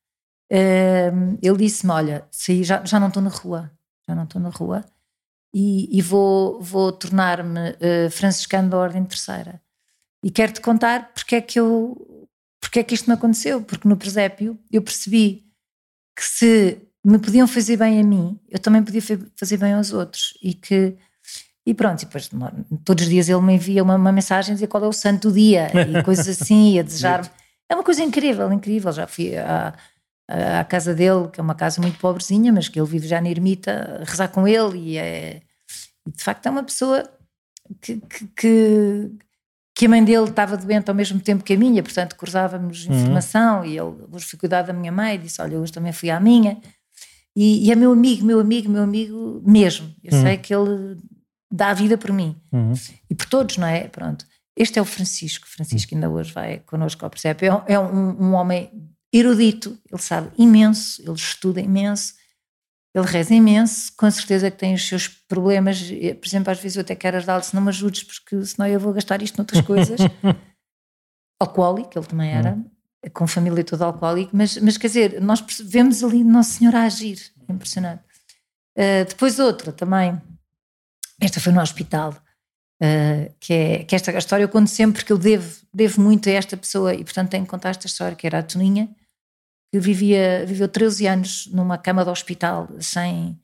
Uh, ele disse-me, olha, saí, já, já não estou na rua já não estou na rua, e, e vou, vou tornar-me uh, franciscano da Ordem Terceira. E quero-te contar porque é que eu, porque é que isto me aconteceu, porque no presépio eu percebi que se me podiam fazer bem a mim, eu também podia fazer bem aos outros, e que e pronto, e depois todos os dias ele me envia uma, uma mensagem a dizer qual é o santo do dia e coisas assim, a desejar-me. É uma coisa incrível, incrível. Já fui a, à casa dele, que é uma casa muito pobrezinha, mas que ele vive já na ermita, a rezar com ele e é. E de facto é uma pessoa que, que, que, que, a mãe dele estava doente ao mesmo tempo que a minha, portanto cruzávamos uhum. informação e ele hoje foi cuidar da minha mãe e disse: Olha, hoje também fui à minha. E, e é meu amigo, meu amigo, meu amigo mesmo. Eu uhum. sei que ele dá a vida por mim uhum. e por todos, não é? Pronto. Este é o Francisco. Francisco ainda hoje vai connosco ao Percebe. É, é um, um homem erudito, ele sabe imenso, ele estuda imenso, ele reza imenso, com certeza que tem os seus problemas. Por exemplo, às vezes eu até quero ajudá-lo se não me ajudes, porque senão eu vou gastar isto noutras coisas. alcoólico, ele também era, hum. Com família toda alcoólica, mas, mas quer dizer, nós vemos ali Nossa Senhora a agir, é impressionante. Uh, depois outra também, esta foi no hospital, Uh, que, é, que esta história eu conto sempre porque eu devo, devo muito a esta pessoa e portanto tenho que contar esta história que era a Toninha que vivia, viveu 13 anos numa cama de hospital sem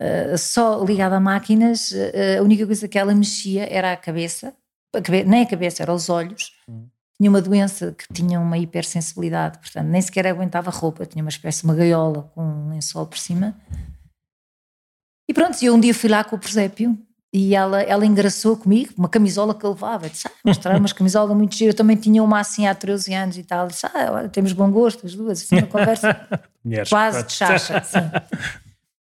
uh, só ligada a máquinas a única coisa que ela mexia era a cabeça, a cabe nem a cabeça, era os olhos uhum. Tinha uma doença que tinha uma hipersensibilidade portanto nem sequer aguentava roupa tinha uma espécie de uma gaiola com um lençol por cima e pronto, eu um dia fui lá com o presépio e ela, ela engraçou comigo, uma camisola que eu levava. Disse, ah, mostrar umas camisola muito gira. Eu também tinha uma assim há 13 anos e tal. Disse, ah, temos bom gosto, as duas. Assim, uma conversa quase de chacha. Assim.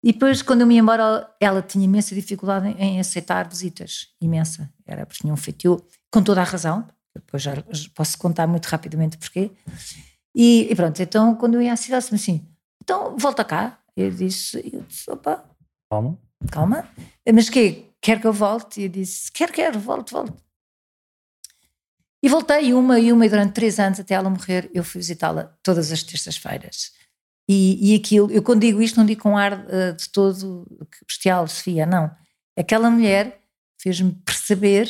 E depois, quando eu me ia embora, ela tinha imensa dificuldade em, aceitar visitas. Imensa. Era porque tinha um feitio, com toda a razão. Depois já posso contar muito rapidamente porquê. E, e pronto, então quando eu ia à cidade, disse assim: então volta cá. Eu disse: eu disse opa, calma. Calma. Mas que quer que eu volte? E eu disse, quero, quero, volte, volte. E voltei uma e uma, e durante três anos, até ela morrer, eu fui visitá-la todas as terças-feiras. E, e aquilo, eu quando digo isto, não digo com ar uh, de todo bestial, Sofia, não. Aquela mulher fez-me perceber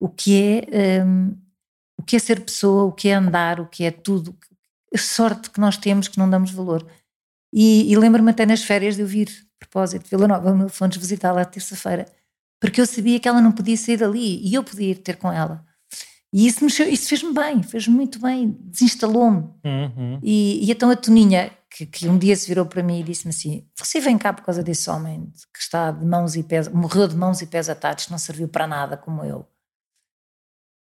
o que é um, o que é ser pessoa, o que é andar, o que é tudo, a sorte que nós temos que não damos valor. E, e lembro-me até nas férias de eu vir, a propósito, de Vila Nova, fomos visitá-la terça-feira porque eu sabia que ela não podia sair dali e eu podia ir ter com ela. E isso, isso fez-me bem, fez-me muito bem, desinstalou-me. Uhum. E, e então a Toninha, que, que, um dia se virou para mim e disse-me assim: Você vem cá por causa desse homem que está de mãos e pés, morreu de mãos e pés atados, não serviu para nada como eu.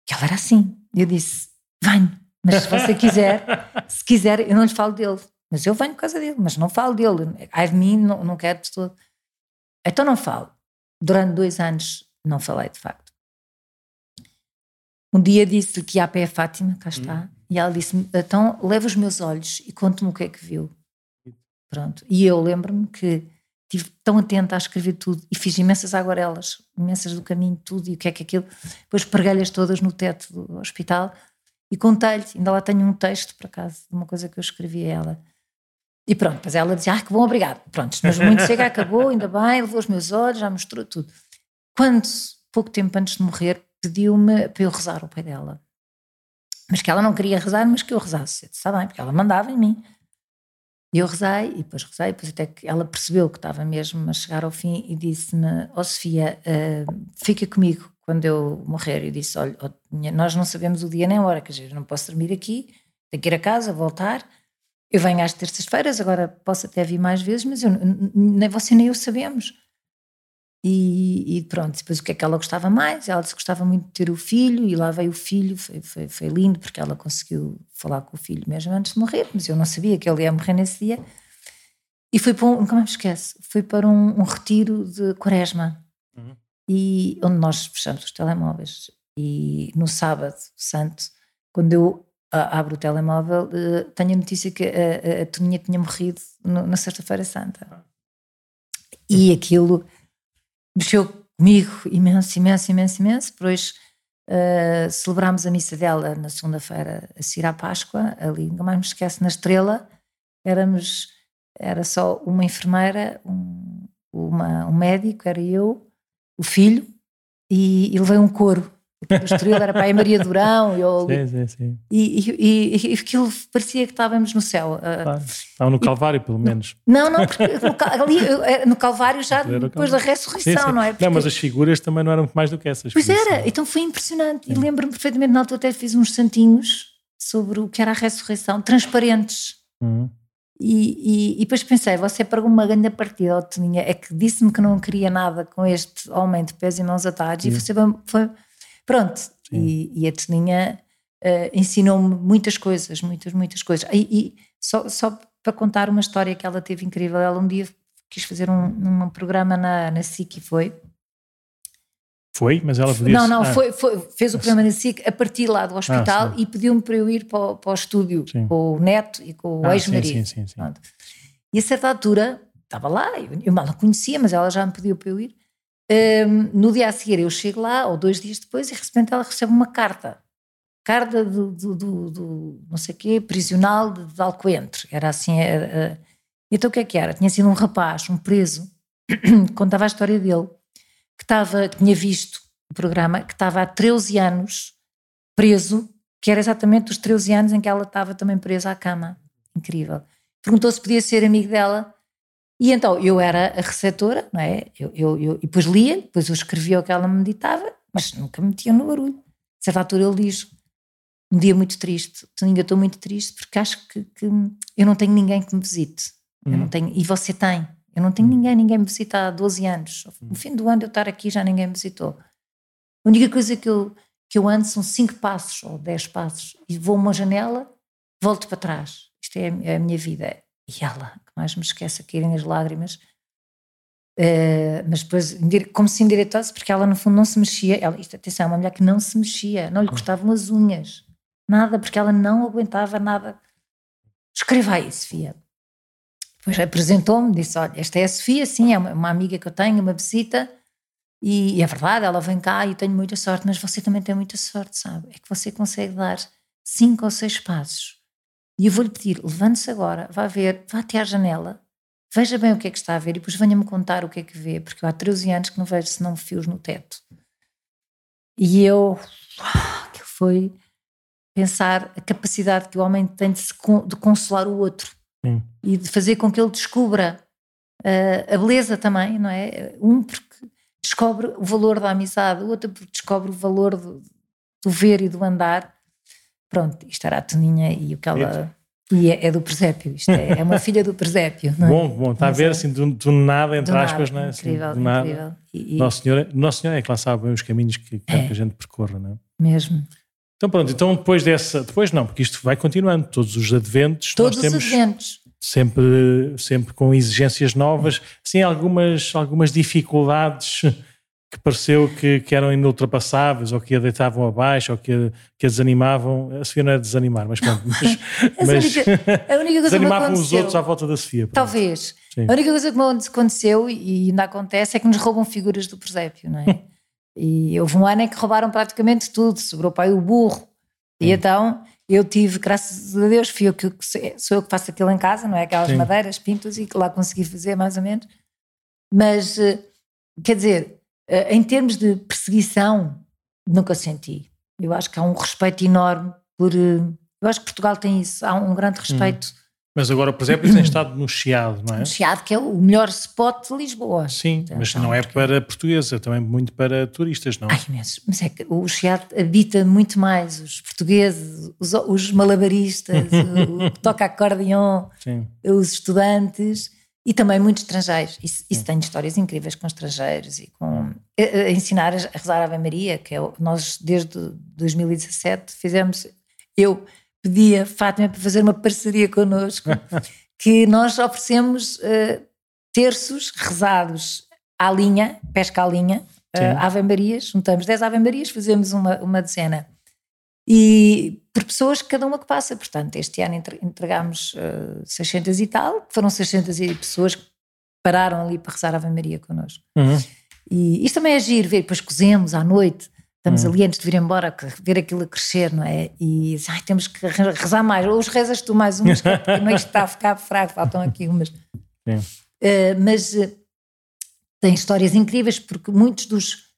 E ela era assim. Eu disse: Venho, mas se você quiser, se quiser, eu não lhe falo dele. Mas eu venho por causa dele, mas não falo dele. Ai de mim, não, não quero de todo. Então não falo. Durante dois anos não falei, de facto. Um dia disse-lhe que ia a pé a Fátima, cá está, hum. e ela disse-me: então leva os meus olhos e conte-me o que é que viu. Pronto. E eu lembro-me que estive tão atenta a escrever tudo e fiz imensas aguarelas, imensas do caminho, tudo e o que é que aquilo. Depois preguei-lhes todas no teto do hospital e contei-lhe. Ainda lá tenho um texto, por acaso, de uma coisa que eu escrevi a ela. E pronto, depois ela dizia, ah, que bom, obrigado. Pronto, mas muito chega, acabou, ainda bem, levou os meus olhos, já mostrou tudo. Quando, pouco tempo antes de morrer, pediu-me para eu rezar ao pai dela. Mas que ela não queria rezar, mas que eu rezasse. Está bem, porque ela mandava em mim. E eu rezei, e depois rezei, depois até que ela percebeu que estava mesmo a chegar ao fim e disse-me, ó oh, Sofia, uh, fica comigo quando eu morrer. Eu disse, olha, nós não sabemos o dia nem a hora, quer dizer, eu não posso dormir aqui, tenho que ir a casa, voltar eu venho às terças-feiras, agora posso até vir mais vezes, mas eu, nem você nem eu sabemos. E, e, pronto, depois o que é que ela gostava mais? Ela disse que gostava muito de ter o filho, e lá veio o filho, foi, foi, foi lindo, porque ela conseguiu falar com o filho mesmo antes de morrer, mas eu não sabia que ele ia morrer nesse dia. E foi para um, nunca mais me esquece, foi para um, um retiro de quaresma, uhum. e, onde nós fechamos os telemóveis. E no sábado santo, quando eu abro o telemóvel, uh, tenho a notícia que a, a, a Toninha tinha morrido no, na Sexta-feira Santa. E aquilo mexeu comigo imenso, imenso, imenso, imenso. Depois uh, celebrámos a missa dela na segunda-feira, a seguir à Páscoa, ali, nunca mais me esquece, na Estrela. Éramos, era só uma enfermeira, um, uma, um médico, era eu, o filho, e, e levei um coro o Estoril era para a Maria Durão e, eu, sim, sim, sim. E, e, e, aquilo parecia que estávamos no céu. Ah, claro. Estavam no Calvário, pelo menos. Não, não, porque no, ali, eh, no Calvário já depois da ressurreição, não é? Porque, não, mas as figuras também não eram mais do que essas. Pois era, então foi impressionante. E lembro-me perfeitamente, na altura até fiz uns santinhos sobre o que era a ressurreição, transparentes. Uhum. E, e, e, depois pensei, você pagou uma grande partida ao Toninha, é que disse-me que não queria nada com este homem de pés e mãos atados, e você foi Pronto, e, e, a Toninha uh, ensinou-me muitas coisas, muitas, muitas coisas. E, e, só, só para contar uma história que ela teve incrível, ela um dia quis fazer um, um programa na, na SIC e foi. Foi? Mas ela podia... Não, não, ah. foi, foi, fez o programa na SIC a partir lá do hospital ah, e pediu-me para eu ir para o, para o estúdio sim. com o neto e com o ah, ex-marido. Sim, sim, sim, E a certa altura, estava lá, eu, eu mal a conhecia, mas ela já me pediu para eu ir. Um, no dia a seguir eu chego lá, ou dois dias depois, e de repente ela recebe uma carta. Carta do, do, do, do não sei quê, prisional de, de Alcoentre. Era assim. Era, então o que é que era? Tinha sido um rapaz, um preso, contava a história dele, que, estava, que tinha visto o programa, que estava há 13 anos preso, que era exatamente os 13 anos em que ela estava também presa à cama. Incrível. Perguntou se podia ser amigo dela e então eu era a receptora, não é? Eu, eu, eu, e depois lia, depois eu escrevia o que ela me ditava, mas nunca metia no barulho. A certa altura ele diz: um dia muito triste, eu estou muito triste porque acho que, que, eu não tenho ninguém que me visite. Eu não uhum. tenho, e você tem. Eu não tenho uhum. ninguém, ninguém me visita há 12 anos. No uhum. fim do ano eu estar aqui já ninguém me visitou. A única coisa que eu, que eu ando são 5 passos ou 10 passos e vou a uma janela, volto para trás. Isto é a, é a minha vida. E ela, mais me esquece a caírem as lágrimas, uh, mas depois, como se endireitasse, porque ela no fundo não se mexia. Ela, isto, atenção, é uma mulher que não se mexia, não lhe gostavam as unhas, nada, porque ela não aguentava nada. Escreva aí, Sofia. Depois apresentou-me, disse: Olha, esta é a Sofia, sim, é uma, uma amiga que eu tenho, uma visita. E, e, é verdade, ela vem cá e eu tenho muita sorte, mas você também tem muita sorte, sabe? É que você consegue dar cinco ou seis passos e eu vou-lhe pedir, levante-se agora, vá ver, vá até à janela, veja bem o que é que está a ver e depois venha-me contar o que é que vê, porque eu há 13 anos que não vejo senão fios no teto. E eu, que foi pensar a capacidade que o homem tem de, se, de consolar o outro Sim. e de fazer com que ele descubra uh, a beleza também, não é? Um porque descobre o valor da amizade, o outro porque descobre o valor do, do ver e do andar Pronto, isto era a Toninha e o que ela. E é, é do presépio, isto é, é uma filha do presépio. É? Bom, bom, está a ver é, assim, do, do nada, entre aspas, nada, não é? Assim, incrível, do nada. incrível. E, Nosso, Senhor, é, Nosso Senhor é que lá sabe bem os caminhos que, que, é. a gente percorra, não é? Mesmo. Então pronto, então depois dessa, depois não, porque isto vai continuando, todos os adventos. Todos os adventos. Sempre, sempre com exigências novas, sim, algumas, algumas dificuldades que pareceu que, que eram inultrapassáveis, ou que a deitavam abaixo, ou que a, que a desanimavam. A Sofia não é desanimar, mas pronto. Mas, mas a única coisa desanimavam os outros à volta da Sofia. Pronto. Talvez. Sim. A única coisa que me aconteceu, e ainda acontece, é que nos roubam figuras do presépio, não é? e houve um ano em que roubaram praticamente tudo, sobrou para aí o burro. E Sim. então eu tive, graças a Deus, fui eu que, sou eu que faço aquilo em casa, não é? Aquelas Sim. madeiras, pintos, e que lá consegui fazer mais ou menos. Mas, eh, quer dizer, em termos de perseguição, nunca senti. Eu acho que há um respeito enorme por. Eh, eu acho que Portugal tem isso, há um grande respeito. Hum. Mas agora, por exemplo, tem estado no Chiado, não é? No Chiado, que é o melhor spot de Lisboa. Sim, então, mas não é para portugueses, é também muito para turistas, não? Ai, imenso. Mas é que o Chiado habita muito mais os portugueses, os, os malabaristas, o que toca acordeão, Sim. os estudantes E também muitos estrangeiros. Isso, isso tem histórias incríveis com estrangeiros e com a, a ensinar a rezar a Ave Maria, que é, nós desde 2017 fizemos. Eu pedi a Fátima para fazer uma parceria connosco, que nós oferecemos uh, terços rezados à linha, pesca à linha, uh, Ave Marias, juntamos 10 Ave Marias, fazemos uma, uma dezena e por pessoas, cada uma que passa. Portanto, este ano entregámos uh, eh, 600 e tal, foram 600 e pessoas que pararam ali para rezar a Ave Maria connosco. Uhum. E isto também é giro, ver, depois cozemos à noite, estamos uhum. ali antes de vir embora, ver aquilo a crescer, não é? E ai, temos que rezar mais, ou os rezas tu mais umas, porque não está a ficar fraco, faltam aqui umas. Uh, mas uh, tem histórias incríveis, porque muitos dos,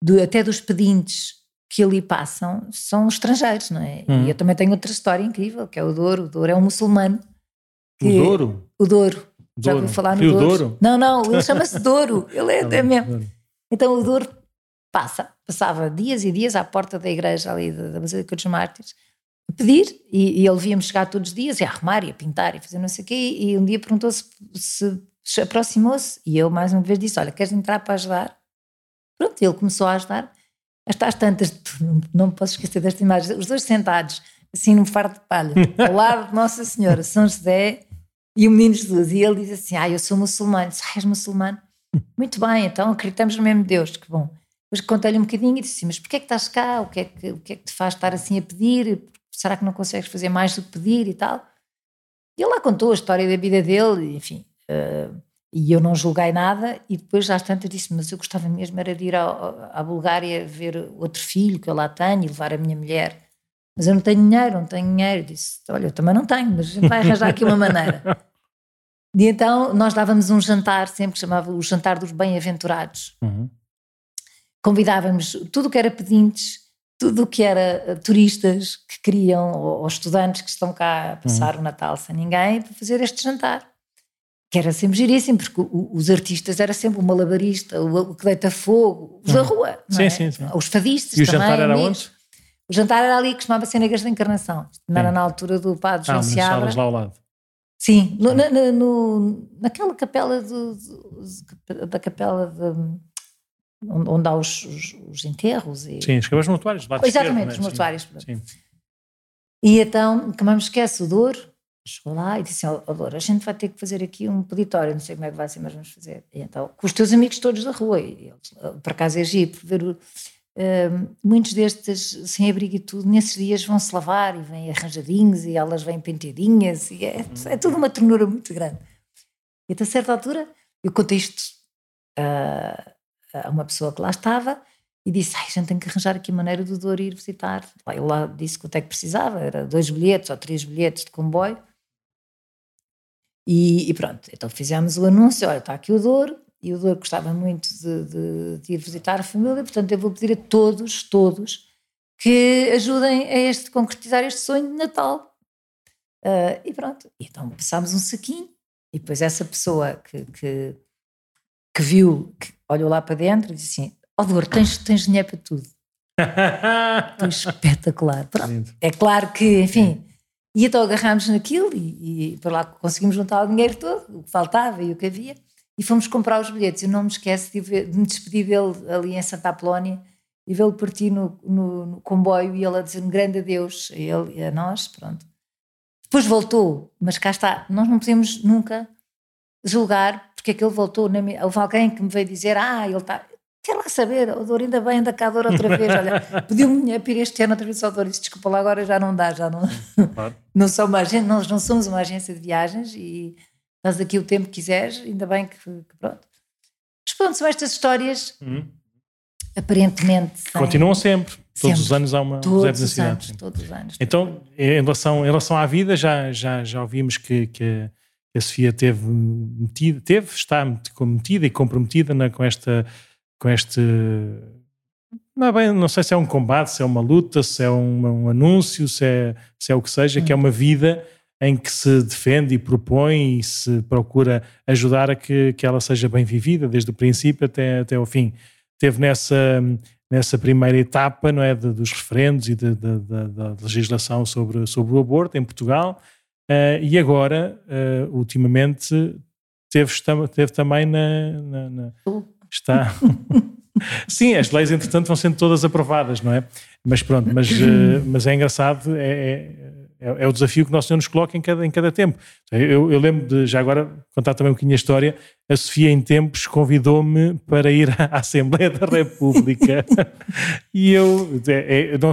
do, até dos pedintes que ali passam são estrangeiros, não é? Hum. E eu também tenho outra história incrível, que é o Douro. O Douro é um muçulmano. Que, o Douro? O Douro. Já ouviu falar no Douro? Douro? Não, não, ele chama-se Douro. Ele é, é mesmo. Então o Douro passa, passava dias e dias à porta da igreja ali da, Basílica dos Mártires a pedir, e, e ele via-me chegar todos os dias e a arrumar e a pintar e fazer não sei o quê, e um dia perguntou-se se, se aproximou-se, e eu mais uma vez disse, olha, queres entrar para ajudar? Pronto, ele começou a ajudar, às tantas, não me posso esquecer desta imagem, os dois sentados, assim num fardo de palha, ao lado de Nossa Senhora, São José e o menino Jesus. E ele diz assim: Ah, eu sou muçulmano. Diz, ah, és muçulmano? Muito bem, então acreditamos no mesmo Deus, que bom. Depois contei-lhe um bocadinho e disse assim: Mas porquê é que estás cá? O que, é que, o que é que te faz estar assim a pedir? Será que não consegues fazer mais do que pedir e tal? E ele lá contou a história da vida dele, enfim. Uh, e eu não julguei nada e depois às tantas disse mas eu gostava mesmo era de ir à, à Bulgária ver outro filho que eu lá tenho e levar a minha mulher. Mas eu não tenho dinheiro, não tenho dinheiro. Disse, olha, eu também não tenho, mas vai arranjar aqui uma maneira. E então nós dávamos um jantar, sempre que chamava o jantar dos bem-aventurados. Uhum. Convidávamos tudo o que era pedintes, tudo o que era eh, turistas que queriam, ou, ou estudantes que estão cá a passar uhum. o Natal sem ninguém, para fazer este jantar que era sempre giríssimo, porque os artistas era sempre o malabarista, o, que deita fogo, os da uhum. rua, sim, é? sim, sim. os fadistas E o também, jantar era onde? O jantar era ali, que chamava ser na Igreja da Encarnação, não era na altura do Padre João ah, Seabra. lá ao lado. Sim, no, na, no, naquela capela do, do, da capela de, onde há os, os, os enterros. E... Sim, os mortuários. Exatamente, esquerdo, os mortuários. Sim. E então, que não me esquece, o Douro, chegou lá e disse assim, oh, a gente vai ter que fazer aqui um peditório, não sei como é que vai ser, mas vamos fazer. E então, com os teus amigos todos da rua, e eles, por acaso é giro, ver uh, muitos destes sem abrigo e tudo, nesses dias vão-se lavar e vêm arranjadinhos e elas vêm penteadinhas e é, é tudo uma ternura muito grande. E até certa altura, eu contei isto uh, a uma pessoa que lá estava e disse, ai, a gente tem que arranjar aqui maneira do Dor ir visitar. Ele lá disse quanto é que precisava, era dois bilhetes ou três bilhetes de comboio. E, e, pronto, então fizemos o anúncio: olha, está aqui o Douro, e o Douro gostava muito de, de, de, ir visitar a família, portanto eu vou pedir a todos, todos, que ajudem a este, concretizar este sonho de Natal. Uh, e pronto, então passámos um saquinho, e depois essa pessoa que, que, que viu, que olhou lá para dentro, disse assim: Ó oh, Douro, tens, tens dinheiro para tudo. espetacular. Pronto. É claro que, enfim e então agarrámos naquilo e, e lá conseguimos juntar o dinheiro todo, o que faltava e o que havia, e fomos comprar os bilhetes. Eu não me esqueço de, ver, de me despedir dele ali em Santa Apolónia e vê-lo partir no, no, no, comboio e ele a dizer um grande adeus a ele e a nós, pronto. Depois voltou, mas cá está, nós não podemos nunca julgar porque é que ele voltou. Houve alguém que me veio dizer, ah, ele está quer lá saber, o Douro ainda bem, anda cá Douro outra vez, olha, pediu-me dinheiro para ir este ano outra vez ao Douro, disse, desculpa lá, agora já não dá, já não, claro. não sou uma agência, nós não somos uma agência de viagens e estás aqui o tempo que quiseres, ainda bem que, que pronto. Mas pronto, são estas histórias, uhum. aparentemente... Sem, Continuam sempre, todos os anos há uma todos os anos, todos os anos. Então, em relação, em relação à vida, já, já, já ouvimos que, que a Sofia teve metida, teve, está metida e comprometida na, com esta com este. Não, é bem, não sei se é um combate, se é uma luta, se é um, um anúncio, se é, se é o que seja, hum. que é uma vida em que se defende e propõe e se procura ajudar a que, que ela seja bem vivida, desde o princípio até, até o fim. Teve nessa, nessa primeira etapa não é, de, dos referendos e da legislação sobre, sobre o aborto em Portugal, uh, e agora, uh, ultimamente, teve, teve também na. na, na está. Sim, as leis, entretanto, vão sendo todas aprovadas, não é? Mas pronto, mas, uh, mas é engraçado, é, é é, é, o desafio que Nosso Senhor nos coloca em cada, em cada tempo. Eu, eu, lembro de, já agora, contar também um bocadinho a história. A Sofia, em tempos, convidou-me para ir à Assembleia da República. e eu, é, é, não,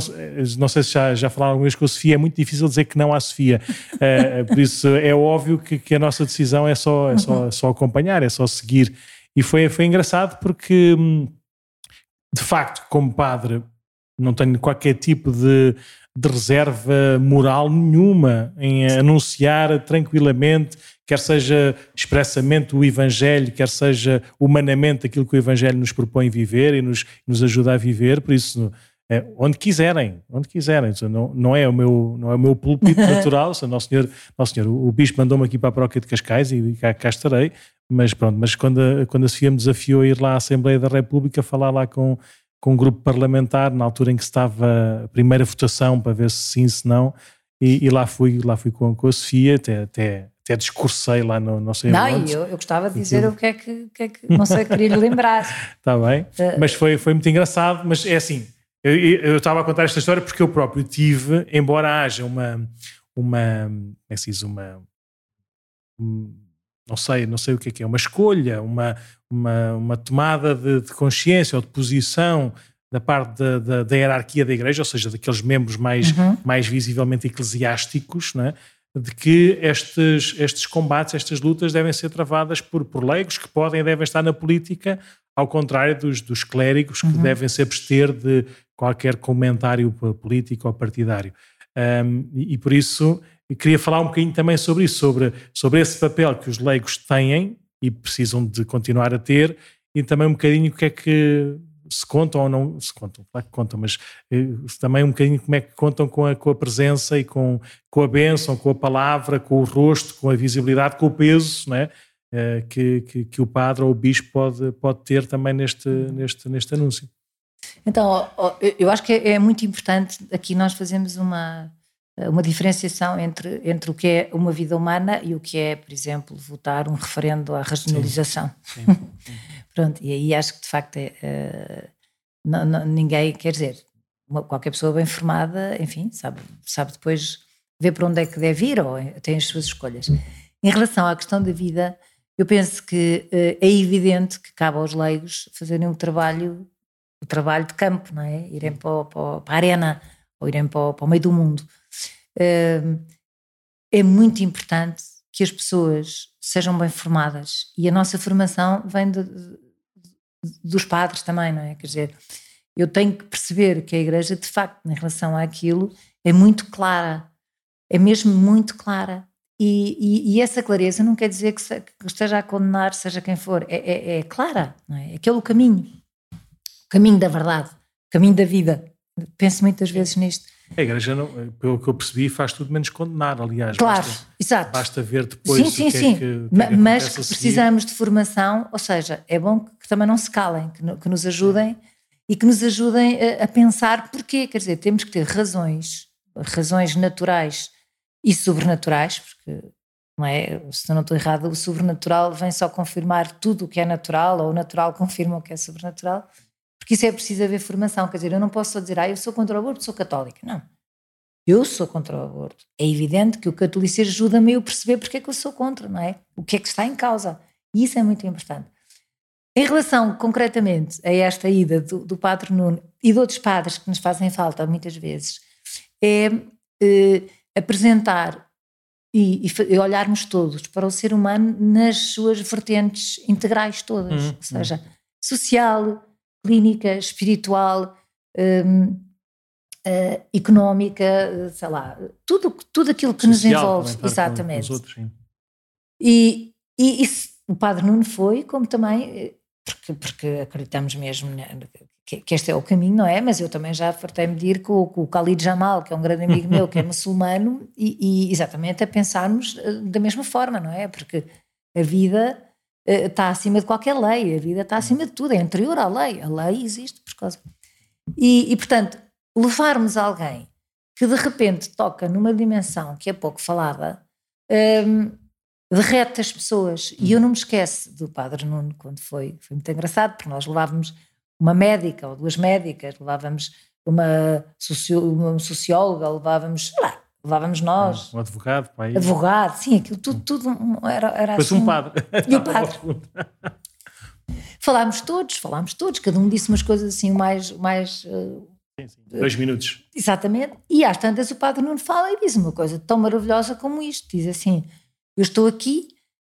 não, sei se já, já falaram alguma vez com a Sofia, é muito difícil dizer que não à Sofia. Uh, por isso, é óbvio que, que, a nossa decisão é só, é só, é só acompanhar, é só seguir. E foi, foi engraçado porque, hum, de facto, como padre, não tenho qualquer tipo de de reserva moral nenhuma em anunciar tranquilamente, quer seja expressamente o Evangelho, quer seja humanamente aquilo que o Evangelho nos propõe viver e nos, nos ajuda a viver, por isso é, onde quiserem, onde quiserem, não, não, é o meu, não é o meu púlpito natural, Nosso Senhor, Nosso Senhor, o Bispo mandou-me aqui para a paróquia de Cascais e cá, cá estarei, mas pronto, mas quando a, quando a Sofia me desafiou a ir lá à Assembleia da República, falar lá com, com um grupo parlamentar na altura em que estava a primeira votação para ver se sim, se não, e, e lá fui, lá fui com, com a Sofia, até, até, até discursei lá no não sei Não, eu, eu gostava de dizer o que é que, que, é que não sei, queria lhe lembrar. Está bem, uh, mas foi, foi muito engraçado, mas é assim, eu, estava a contar esta história porque eu próprio tive, embora haja uma, uma, como é que se diz, uma, não sei, não sei o que é que é, uma escolha, uma, uma, uma tomada de, de, consciência ou de posição da parte da, da, da, hierarquia da igreja, ou seja, daqueles membros mais, uhum. mais visivelmente eclesiásticos, é? de que estes, estes combates, estas lutas devem ser travadas por, por leigos que podem e devem estar na política, ao contrário dos, dos clérigos que uhum. devem se abster de qualquer comentário político ou partidário. Um, e, por isso queria falar um bocadinho também sobre isso, sobre, sobre esse papel que os leigos têm e precisam de continuar a ter, e também um bocadinho o que é que se contam ou não se contam, claro que contam, mas eh, também um bocadinho como é que contam com a, com a presença e com, com a bênção, com a palavra, com o rosto, com a visibilidade, com o peso né, eh, que, que, que, o padre ou o bispo pode, pode ter também neste, neste, neste anúncio. Então, eu acho que é muito importante aqui nós fazemos uma, uma diferenciação entre, entre o que é uma vida humana e o que é, por exemplo, votar um referendo à regionalização. Sim, sim, sim. Pronto, e aí acho que de facto é, uh, não, não, ninguém, quer dizer, uma, qualquer pessoa bem formada, enfim, sabe, sabe depois ver para onde é que deve ir ou tem as suas escolhas. Em relação à questão da vida, eu penso que é evidente que cabe aos leigos fazerem um trabalho, o trabalho de campo, não é? Irem para, para, para a arena ou irem para, para o meio do mundo é muito importante que as pessoas sejam bem formadas e a nossa formação vem de, de, dos padres também, não é? Quer dizer, eu tenho que perceber que a Igreja, de facto, em relação àquilo, é muito clara, é mesmo muito clara. E, e, e essa clareza não quer dizer que, se, que, esteja a condenar seja quem for, é, é, é clara, não é? Aquele o caminho, caminho da verdade, caminho da vida. Penso muitas vezes nisto. A Igreja, não, pelo que eu percebi, faz tudo menos condenar, aliás. Claro, basta, exato. Basta ver depois sim, sim, o que é sim. é que, que, é Mas que precisamos de formação, ou seja, é bom que também não se calem, que, que nos ajudem e que nos ajudem a, a, pensar porquê. Quer dizer, temos que ter razões, razões naturais e sobrenaturais, porque não é, se eu não estou errada, o sobrenatural vem só confirmar tudo o que é natural, ou o natural confirma o que é sobrenatural. Porque isso é preciso haver formação. Quer dizer, eu não posso só dizer, ah, eu sou contra o aborto, sou católica. Não. Eu sou contra o aborto. É evidente que o catolicismo ajuda-me a perceber porque é que eu sou contra, não é? O que é que está em causa. E isso é muito importante. Em relação concretamente a esta ida do, do Padre Nuno e de outros padres que nos fazem falta muitas vezes, é eh, apresentar e, e, olharmos todos para o ser humano nas suas vertentes integrais todas, uhum. ou seja, uhum. social, clínica, espiritual, um, uh, eh, económica, sei lá, tudo, tudo aquilo que Social, nos envolve. Exatamente. Com, outros, e, e isso, o Padre Nuno foi, como também, eh, porque, porque acreditamos mesmo que, que, este é o caminho, não é? Mas eu também já fartei-me de ir com, com o Khalid Jamal, que é um grande amigo meu, que é muçulmano, e, e exatamente a pensarmos eh, da mesma forma, não é? Porque a vida está eh, acima de qualquer lei, a vida está acima de tudo, é anterior à lei, a lei existe por causa. E, e portanto, levarmos alguém que de repente toca numa dimensão que é pouco falada, um, derrete as pessoas. E eu não me esqueço do Padre Nuno quando foi. Foi muito engraçado, porque nós levávamos uma médica ou duas médicas, levávamos uma, uma socióloga, levávamos, sei lá, levávamos nós. Ah, um advogado, pai. Advogado, sim, aquilo tudo, tudo era, era Depois assim. um padre. E o padre. falámos todos, falámos todos, cada um disse umas coisas assim mais... mais uh, sim, sim. Dois minutos. Exatamente. E às tantas o padre Nuno fala e diz uma coisa tão maravilhosa como isto. Diz assim, eu estou aqui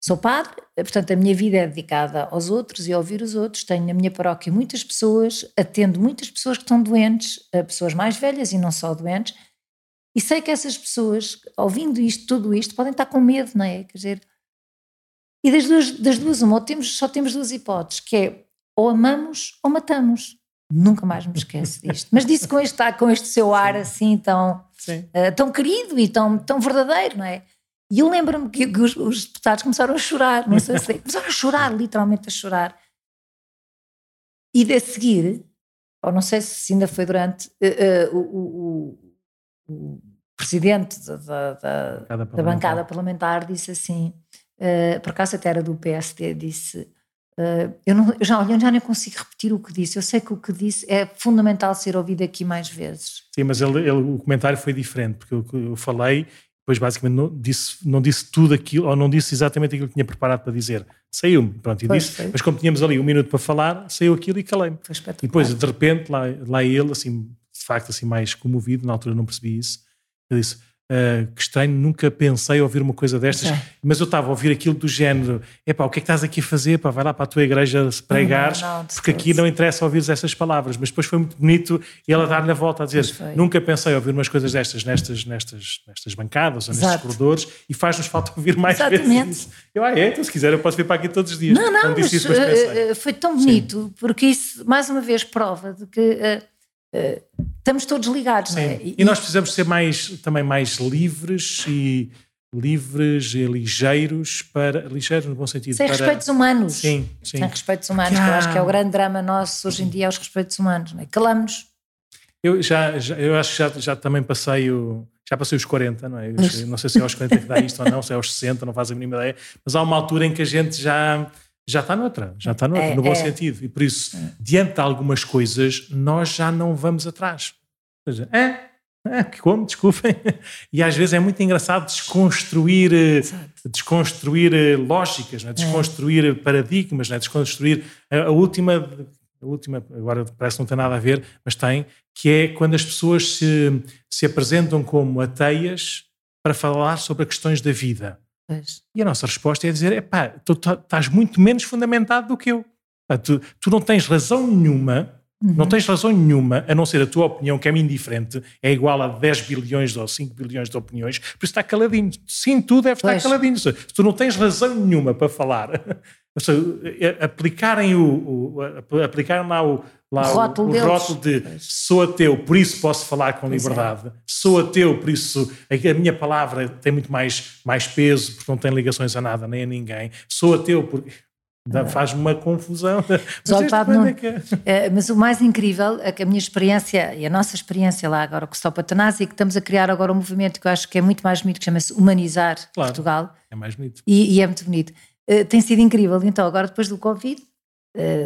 Sou padre, portanto a minha vida é dedicada aos outros e a ouvir os outros. Tenho na minha paróquia muitas pessoas, atendo muitas pessoas que estão doentes, pessoas mais velhas e não só doentes, e sei que essas pessoas, ouvindo isto, tudo isto, podem estar com medo, não é? Quer dizer, e das duas, das duas uma, temos, só temos duas hipóteses, que é ou amamos ou matamos. Nunca mais me esqueço disto. Mas disse com este, com este seu ar Sim. assim tão, uh, tão querido e tão, tão verdadeiro, não é? E eu lembro-me que, os, os, deputados começaram a chorar, não sei se começaram a chorar, literalmente a chorar. E de seguir, ou não sei se ainda foi durante, uh, uh, o, o, o, presidente da, da, da, da, bancada parlamentar disse assim, uh, por acaso até era do PSD, disse Uh, eu, não, eu, já, eu já nem consigo repetir o que disse. Eu sei que o que disse é fundamental ser ouvido aqui mais vezes. Sim, mas ele, ele, o comentário foi diferente, porque eu, eu falei depois basicamente não disse, não disse tudo aquilo, ou não disse exatamente aquilo que tinha preparado para dizer. Saiu-me, pronto, e disse, mas como tínhamos ali um minuto para falar, saiu aquilo e calei-me. E depois, de repente, lá, lá ele, assim, de facto, assim, mais comovido, na altura não percebi isso, ele disse, Uh, que estranho, nunca pensei ouvir uma coisa destas, é. mas eu estava a ouvir aquilo do género: epá, o que é que estás aqui a fazer? Pá, vai lá para a tua igreja pregares, não, não, porque aqui não interessa ouvir essas palavras. Mas depois foi muito bonito ele a dar-lhe a volta a dizer: nunca pensei ouvir umas coisas destas nestas, nestas, nestas bancadas ou Exato. nestes corredores e faz-nos falta ouvir mais Exatamente. vezes. Eu, ah, é, então se quiser eu posso vir para aqui todos os dias. Não, não, mas, isso, mas uh, foi tão bonito, Sim. porque isso mais uma vez prova de que. Uh, estamos todos ligados, Sim. não é? E, e, nós precisamos ser mais, também mais livres e livres e ligeiros para ligeiros no bom sentido sem para, respeitos humanos sim, sim. sem respeitos humanos ah. que eu acho que é o grande drama nosso hoje em dia é os respeitos humanos não é? calamos eu já, já, eu acho que já, já também passei o já passei os 40, não é? Eu, não sei se é aos 40 que dá isto ou não, se é aos 60, não faz a mínima ideia, mas há uma altura em que a gente já já está noutra, já está noutra, é, no bom é. sentido. E por isso, é. diante de algumas coisas, nós já não vamos atrás. Ou seja, é, é como, desculpem. E às vezes é muito engraçado desconstruir, eh, desconstruir eh, lógicas, é? desconstruir paradigmas, é? desconstruir a, a, última, a última, agora parece que não tem nada a ver, mas tem, que é quando as pessoas se, se apresentam como ateias para falar sobre questões da vida. Pois. E a nossa resposta é dizer: epá, tu estás muito menos fundamentado do que eu. tu, tu não tens razão nenhuma, uhum. não tens razão nenhuma, a não ser a tua opinião, que é indiferente, é igual a 10 bilhões ou 5 bilhões de opiniões, por isso está caladinho. Sim, tu deve estar caladinho. Se tu não tens razão nenhuma para falar, seja, aplicarem, o, o, aplicarem lá o, lá o rótulo, o, o rótulo de sou ateu, por isso posso falar com pois é. liberdade, é. sou ateu, por isso a, minha palavra tem muito mais, mais peso, porque não tem ligações a nada nem a ninguém, sou ateu porque. Faz uma confusão. Mas, não, é que... é, mas o mais incrível é que a minha experiência e a nossa experiência lá agora com o Stop Eutanásia é que estamos a criar agora um movimento que eu acho que é muito mais bonito, que chama-se Humanizar claro, Portugal. É mais bonito. E, e é muito bonito. Uh, tem sido incrível. Então, agora depois do Covid,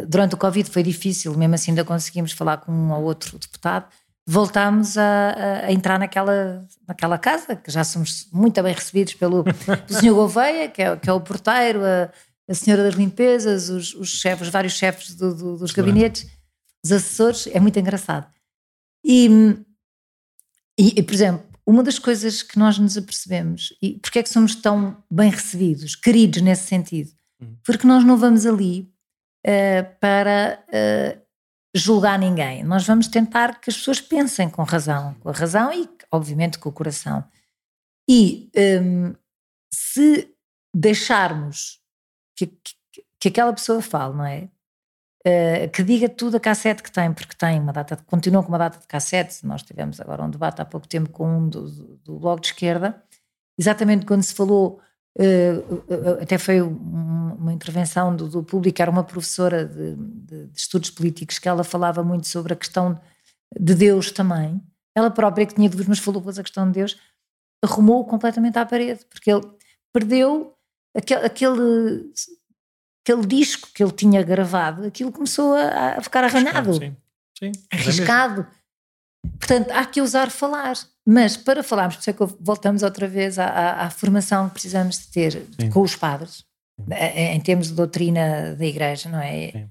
durante o Covid foi difícil, mesmo assim ainda conseguimos falar com um ou outro deputado, voltámos a, a, entrar naquela, naquela casa, que já somos muito bem recebidos pelo, pelo Sr. Gouveia, que é, que é o porteiro, a, a senhora das limpezas, os, os chefes, vários chefes do, do, dos gabinetes, os assessores, é muito engraçado. E, e, e, por exemplo, uma das coisas que nós nos apercebemos, e porque é que somos tão bem recebidos, queridos nesse sentido, uhum. porque nós não vamos ali uh, para uh, julgar ninguém, nós vamos tentar que as pessoas pensem com razão, com a razão e, obviamente, com o coração. E um, se deixarmos que, que, que, aquela pessoa fale, não é? Uh, que diga tudo a cassete que tem, porque tem uma data, continua com uma data de cassete. Nós tivemos agora um debate há pouco tempo com um do, do, do Bloco de Esquerda, exatamente quando se falou, até foi uma intervenção do, do público, era uma professora de, de, de, estudos políticos, que ela falava muito sobre a questão de Deus também. Ela própria, que tinha dúvidas, mas falou depois a questão de Deus, arrumou completamente à parede, porque ele perdeu aquele, aquele, aquele disco que ele tinha gravado, aquilo começou a, a ficar arranhado. Sim, sim. É arriscado. Portanto, há que usar falar. Mas para falarmos, por isso é que voltamos outra vez à, à, à formação que precisamos de ter sim. com os padres, em termos de doutrina da Igreja, não é?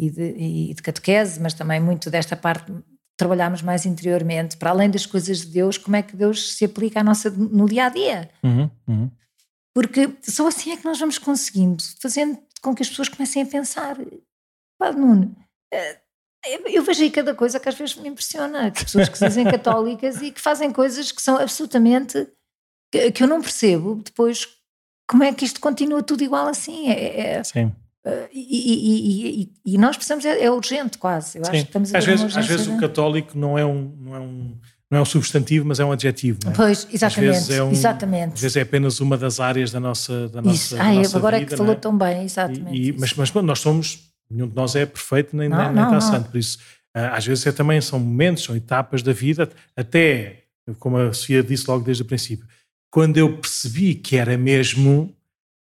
E de, e de catequese, mas também muito desta parte trabalharmos mais interiormente, para além das coisas de Deus, como é que Deus se aplica à nossa, no dia a dia. Uhum, uhum. Porque só assim é que nós vamos conseguindo, fazendo com que as pessoas comecem a pensar. Pá, Nuno, eh, eu vejo aí cada coisa que às vezes me impressiona, que pessoas que se dizem católicas e que fazem coisas que são absolutamente que, que, eu não percebo depois como é que isto continua tudo igual assim. É, é Sim. Uh, e, e, e, e, nós precisamos, é, é, urgente quase. Eu Sim. acho que estamos a às vezes, às vezes o católico não é um, não é um não é um substantivo, mas é um adjetivo. É? Pois, exatamente. Às vezes, é um, exatamente. Às vezes é apenas uma das áreas da nossa, da nossa, Isso. Da Ai, nossa agora vida, é que falou é? tão bem, exatamente. E, mas, mas nós somos, nenhum de nós é perfeito nem, não, nem, nem está santo, por isso ah, às vezes é, também são momentos, são etapas da vida, até, como a Sofia disse logo desde o princípio, quando eu percebi que era mesmo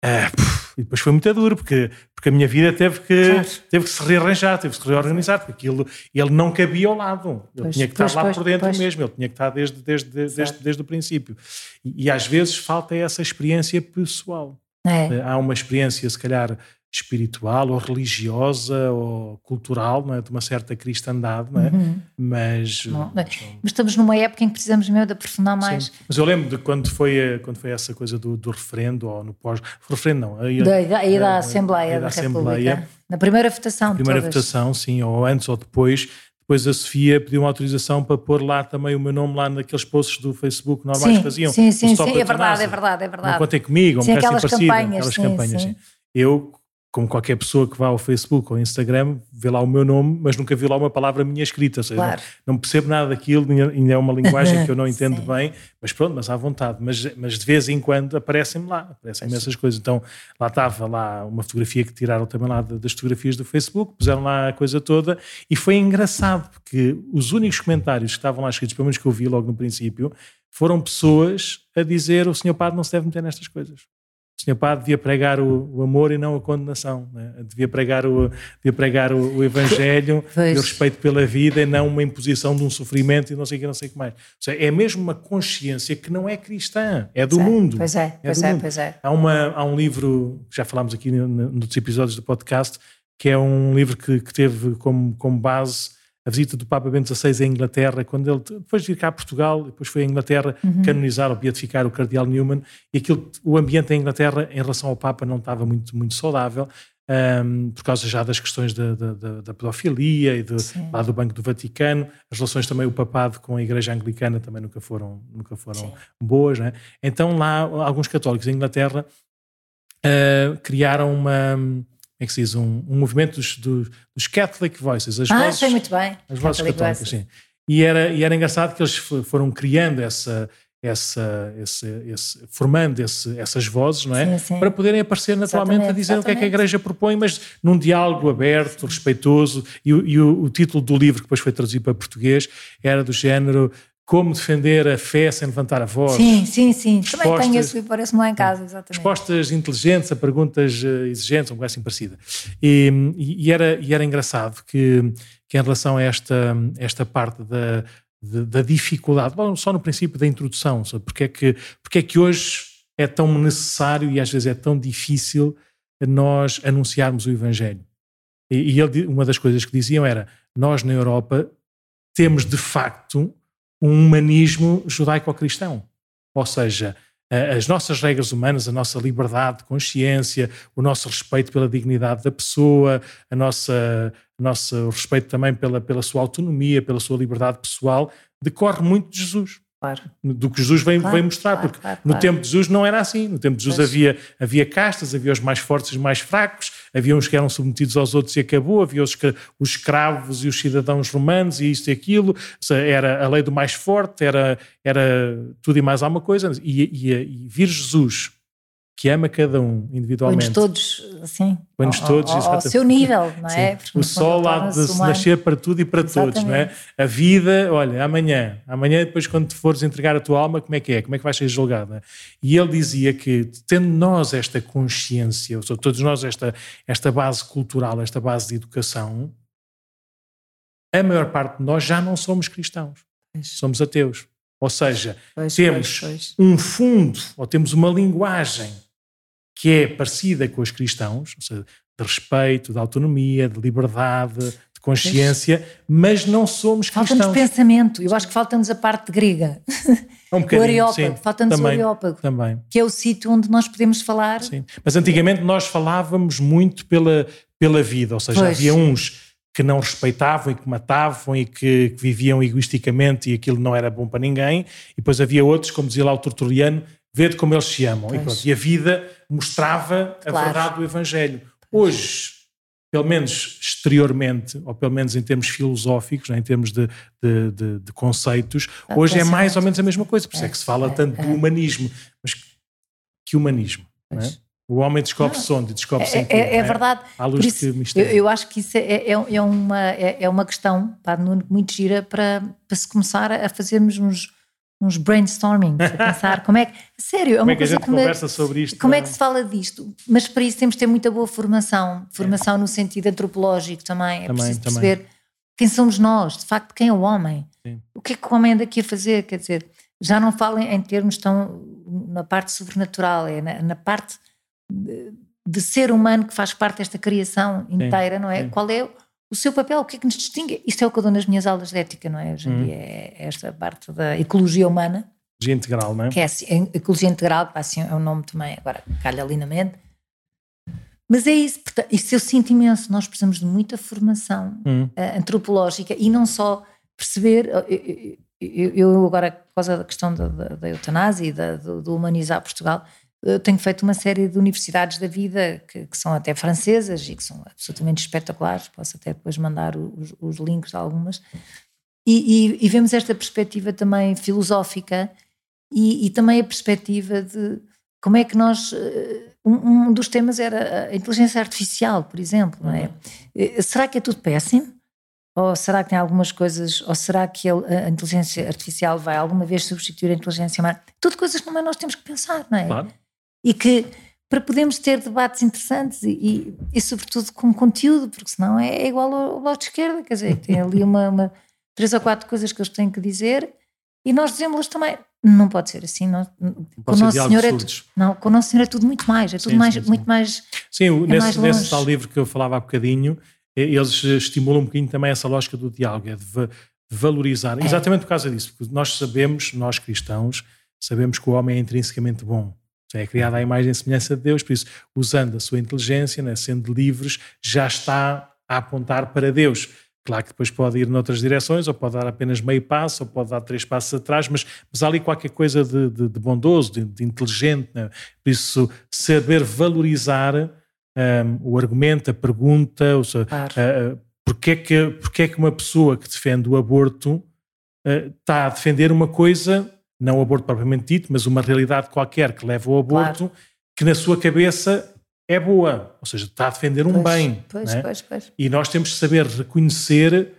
Uh, e depois foi muito duro, porque, porque a minha vida teve que, claro. teve que se rearranjar, teve que se reorganizar, porque aquilo, ele não cabia ao lado. Ele pois, tinha que pois, estar lá pois, por dentro mesmo, ele tinha que estar desde, desde, desde, desde, desde o princípio. E, e, às vezes falta essa experiência pessoal. É. Há uma experiência, se calhar, espiritual ou religiosa ou cultural, não é? de uma certa cristandade, não é? Uhum. Mas, não, mas, estamos numa época em que precisamos mesmo de aprofundar mais. Sim. Mas eu lembro de quando foi, quando foi essa coisa do, do referendo, ou no pós... Referendo não. Aí, da, aí da, da Assembleia da, da Assembleia, República. Na primeira votação. primeira votação, sim, ou antes ou depois. Depois a Sofia pediu uma autorização para pôr lá também o meu nome lá naqueles posts do Facebook normais que faziam. Sim, sim, sim, é verdade, é verdade, é verdade. Não contem comigo, sim, aquelas campanhas, aquelas sim, campanhas. Sim. Eu como qualquer pessoa que vá ao Facebook ou Instagram, vê lá o meu nome, mas nunca viu lá uma palavra minha escrita. Ou seja, claro. não, não, percebo nada daquilo, ainda é uma linguagem que eu não entendo bem, mas pronto, mas à vontade. Mas, mas de vez em quando aparecem-me lá, aparecem-me essas coisas. Então lá estava lá uma fotografia que tiraram também lá das fotografias do Facebook, puseram lá a coisa toda e foi engraçado, porque os únicos comentários que estavam lá escritos, pelo menos que eu vi logo no princípio, foram pessoas a dizer o senhor padre não se deve meter nestas coisas Senhor Padre devia pregar o, o, amor e não a condenação, né? devia pregar o, devia pregar o, o Evangelho e o respeito pela vida e não uma imposição de um sofrimento e não sei o que, não sei o que mais. Seja, é mesmo uma consciência que não é cristã, é do pois é, mundo. Pois é, é pois é, pois é. Há, uma, há um livro, já falámos aqui nos episódios do podcast, que é um livro que, que teve como, como base a visita do Papa Bento XVI à Inglaterra, quando ele depois de vir cá a Portugal, depois foi à Inglaterra uhum. canonizar ou beatificar o Cardeal Newman, e aquilo, o ambiente em Inglaterra em relação ao Papa não estava muito, muito saudável, um, por causa já das questões da, da, da pedofilia e de, lá do Banco do Vaticano, as relações também o papado com a Igreja Anglicana também nunca foram, nunca foram boas, né? então lá alguns católicos em Inglaterra uh, criaram uma é que se diz, um, um movimento dos, dos, dos, Catholic Voices, as ah, vozes, sei muito bem. As vozes católicas, sim. E era, e era engraçado que eles foram criando essa, essa, esse, esse, formando esse, essas vozes, não é? Sim, sim. Para poderem aparecer naturalmente exatamente, a dizer exatamente. o que é que a Igreja propõe, mas num diálogo aberto, respeitoso. E, e o, o, título do livro, que depois foi traduzido para português, era do género como defender a fé sem levantar a voz. Sim, sim, sim. Também tenho esse livro, parece-me lá em casa, exatamente. Respostas inteligentes a perguntas eh, exigentes, uma coisa assim parecida. E, e, era, e era engraçado que, que em relação a esta, esta parte da, da dificuldade, bom, só no princípio da introdução, sabe? Porque, é que, porque é que hoje é tão necessário e às vezes é tão difícil nós anunciarmos o Evangelho. E, e ele, uma das coisas que diziam era, nós na Europa temos de facto um humanismo judaico-cristão. Ou seja, as nossas regras humanas, a nossa liberdade de consciência, o nosso respeito pela dignidade da pessoa, a nossa, nosso respeito também pela, pela sua autonomia, pela sua liberdade pessoal, decorre muito de Jesus. Claro. Do que Jesus vem, claro, vem mostrar, claro, porque no tempo de Jesus não era assim. No tempo de Jesus havia, havia castas, havia os mais fortes e os mais fracos, havia uns que eram submetidos aos outros e acabou, havia os, os escravos e os cidadãos romanos e isto e aquilo. Era a lei do mais forte, era, era tudo e mais alguma coisa. E, e, e vir Jesus, que ama cada um individualmente. Põe-nos todos, assim, Põe-nos todos, ao, ao seu nível, não é? o sol há de se nascer para tudo e para exatamente. todos, não é? A vida, olha, amanhã, amanhã depois quando te fores entregar a tua alma, como é que é? Como é que vais ser julgado? É? E ele dizia que, tendo nós esta consciência, ou seja, todos nós esta, esta base cultural, esta base de educação, a maior parte de nós já não somos cristãos, somos ateus. Ou seja, pois, temos pois. um fundo, ou temos uma linguagem que é parecida com os cristãos, ou seja, de respeito, de autonomia, de liberdade, de consciência, mas não somos cristãos. Falta-nos pensamento, eu acho que falta-nos a parte grega. Um o areópago, falta-nos o areópago, também. que é o sítio onde nós podemos falar. Sim. Mas antigamente nós falávamos muito pela, pela vida, ou seja, pois. havia uns que não respeitavam e que matavam e que, que, viviam egoisticamente e aquilo não era bom para ninguém, e depois havia outros, como dizia lá o Tertuliano, vede como eles se amam. E, e, a vida mostrava a claro. verdade do Evangelho. Hoje, pelo menos exteriormente, ou pelo menos em termos filosóficos, né, em termos de, de, de, de conceitos, ah, hoje é mais ou menos a mesma coisa. Por isso é, é que se fala é, tanto é. do humanismo. Mas que humanismo? Não é? O homem descobre-se onde? Descobre-se é, é, é, verdade. À luz isso, que mistério. Eu, eu, acho que isso é, é, é uma, é, uma questão pá, muito gira para, para se começar a fazermos uns, uns brainstorming, a pensar como é que. Sério, é uma como é que a gente que conversa sobre isto? Como não? é que se fala disto? Mas para isso temos de ter muita boa formação, formação no sentido antropológico também. É também, preciso perceber também. quem somos nós, de facto, quem é o homem. Sim. O que é que o homem anda aqui a fazer? Quer dizer, já não falo em termos tão na parte sobrenatural, é na, na parte. De, de ser humano que faz parte desta criação inteira, sim, não é? Sim. Qual é o seu papel? O que é que nos distingue? Isto é o que eu dou nas minhas aulas de ética, não é? Hoje em hum. dia é esta parte da ecologia humana. Ecologia integral, não é? Que é assim, ecologia integral, que assim é um nome também, agora calha ali na mente. Mas é isso, isso eu sinto imenso. Nós precisamos de muita formação hum. uh, antropológica e não só perceber. Eu, eu, eu, agora, por causa da questão da, da, da eutanásia e da, do, do humanizar Portugal, eu tenho feito uma série de universidades da vida que, que, são até francesas e que são absolutamente espetaculares, posso até depois mandar os, os links de algumas, e, e, e, vemos esta perspectiva também filosófica e, e, também a perspectiva de como é que nós. Eh, um, um, dos temas era a inteligência artificial, por exemplo, não é? Uhum. Será que é tudo péssimo? Ou será que tem algumas coisas, ou será que a inteligência artificial vai alguma vez substituir a inteligência humana? Tudo coisas que também nós temos que pensar, não é? Claro e que para podermos ter debates interessantes e, e, e, sobretudo com conteúdo, porque senão é, é igual ao, ao lado de esquerda, quer dizer, tem ali uma, uma, três ou quatro coisas que eles têm que dizer e nós dizemos também. Não pode ser assim. Não, com o Nosso Senhor é tudo, não, com o Nosso Senhor é tudo muito mais, é tudo sim, mais, sim, sim. muito mais. Sim, é nesse, mais nesse tal livro que eu falava há bocadinho, eles estimulam um bocadinho também essa lógica do diálogo, é de, de valorizar, é. exatamente por causa disso, porque nós sabemos, nós cristãos, sabemos que o homem é intrinsecamente bom é criada à imagem e semelhança de Deus, por isso, usando a sua inteligência, né, sendo livres, já está a apontar para Deus. Claro que depois pode ir noutras direções, ou pode dar apenas meio passo, ou pode dar três passos atrás, mas, mas há ali qualquer coisa de, de, de bondoso, de, de inteligente. Né? Por isso, saber valorizar um, o argumento, a pergunta, ou seja, claro. uh, porque, é que, porque é que uma pessoa que defende o aborto uh, está a defender uma coisa não o aborto propriamente dito, mas uma realidade qualquer que leva ao aborto, claro. que na sua cabeça é boa, ou seja, está a defender um pois, bem. Pois, é? pois, pois. E nós temos de saber reconhecer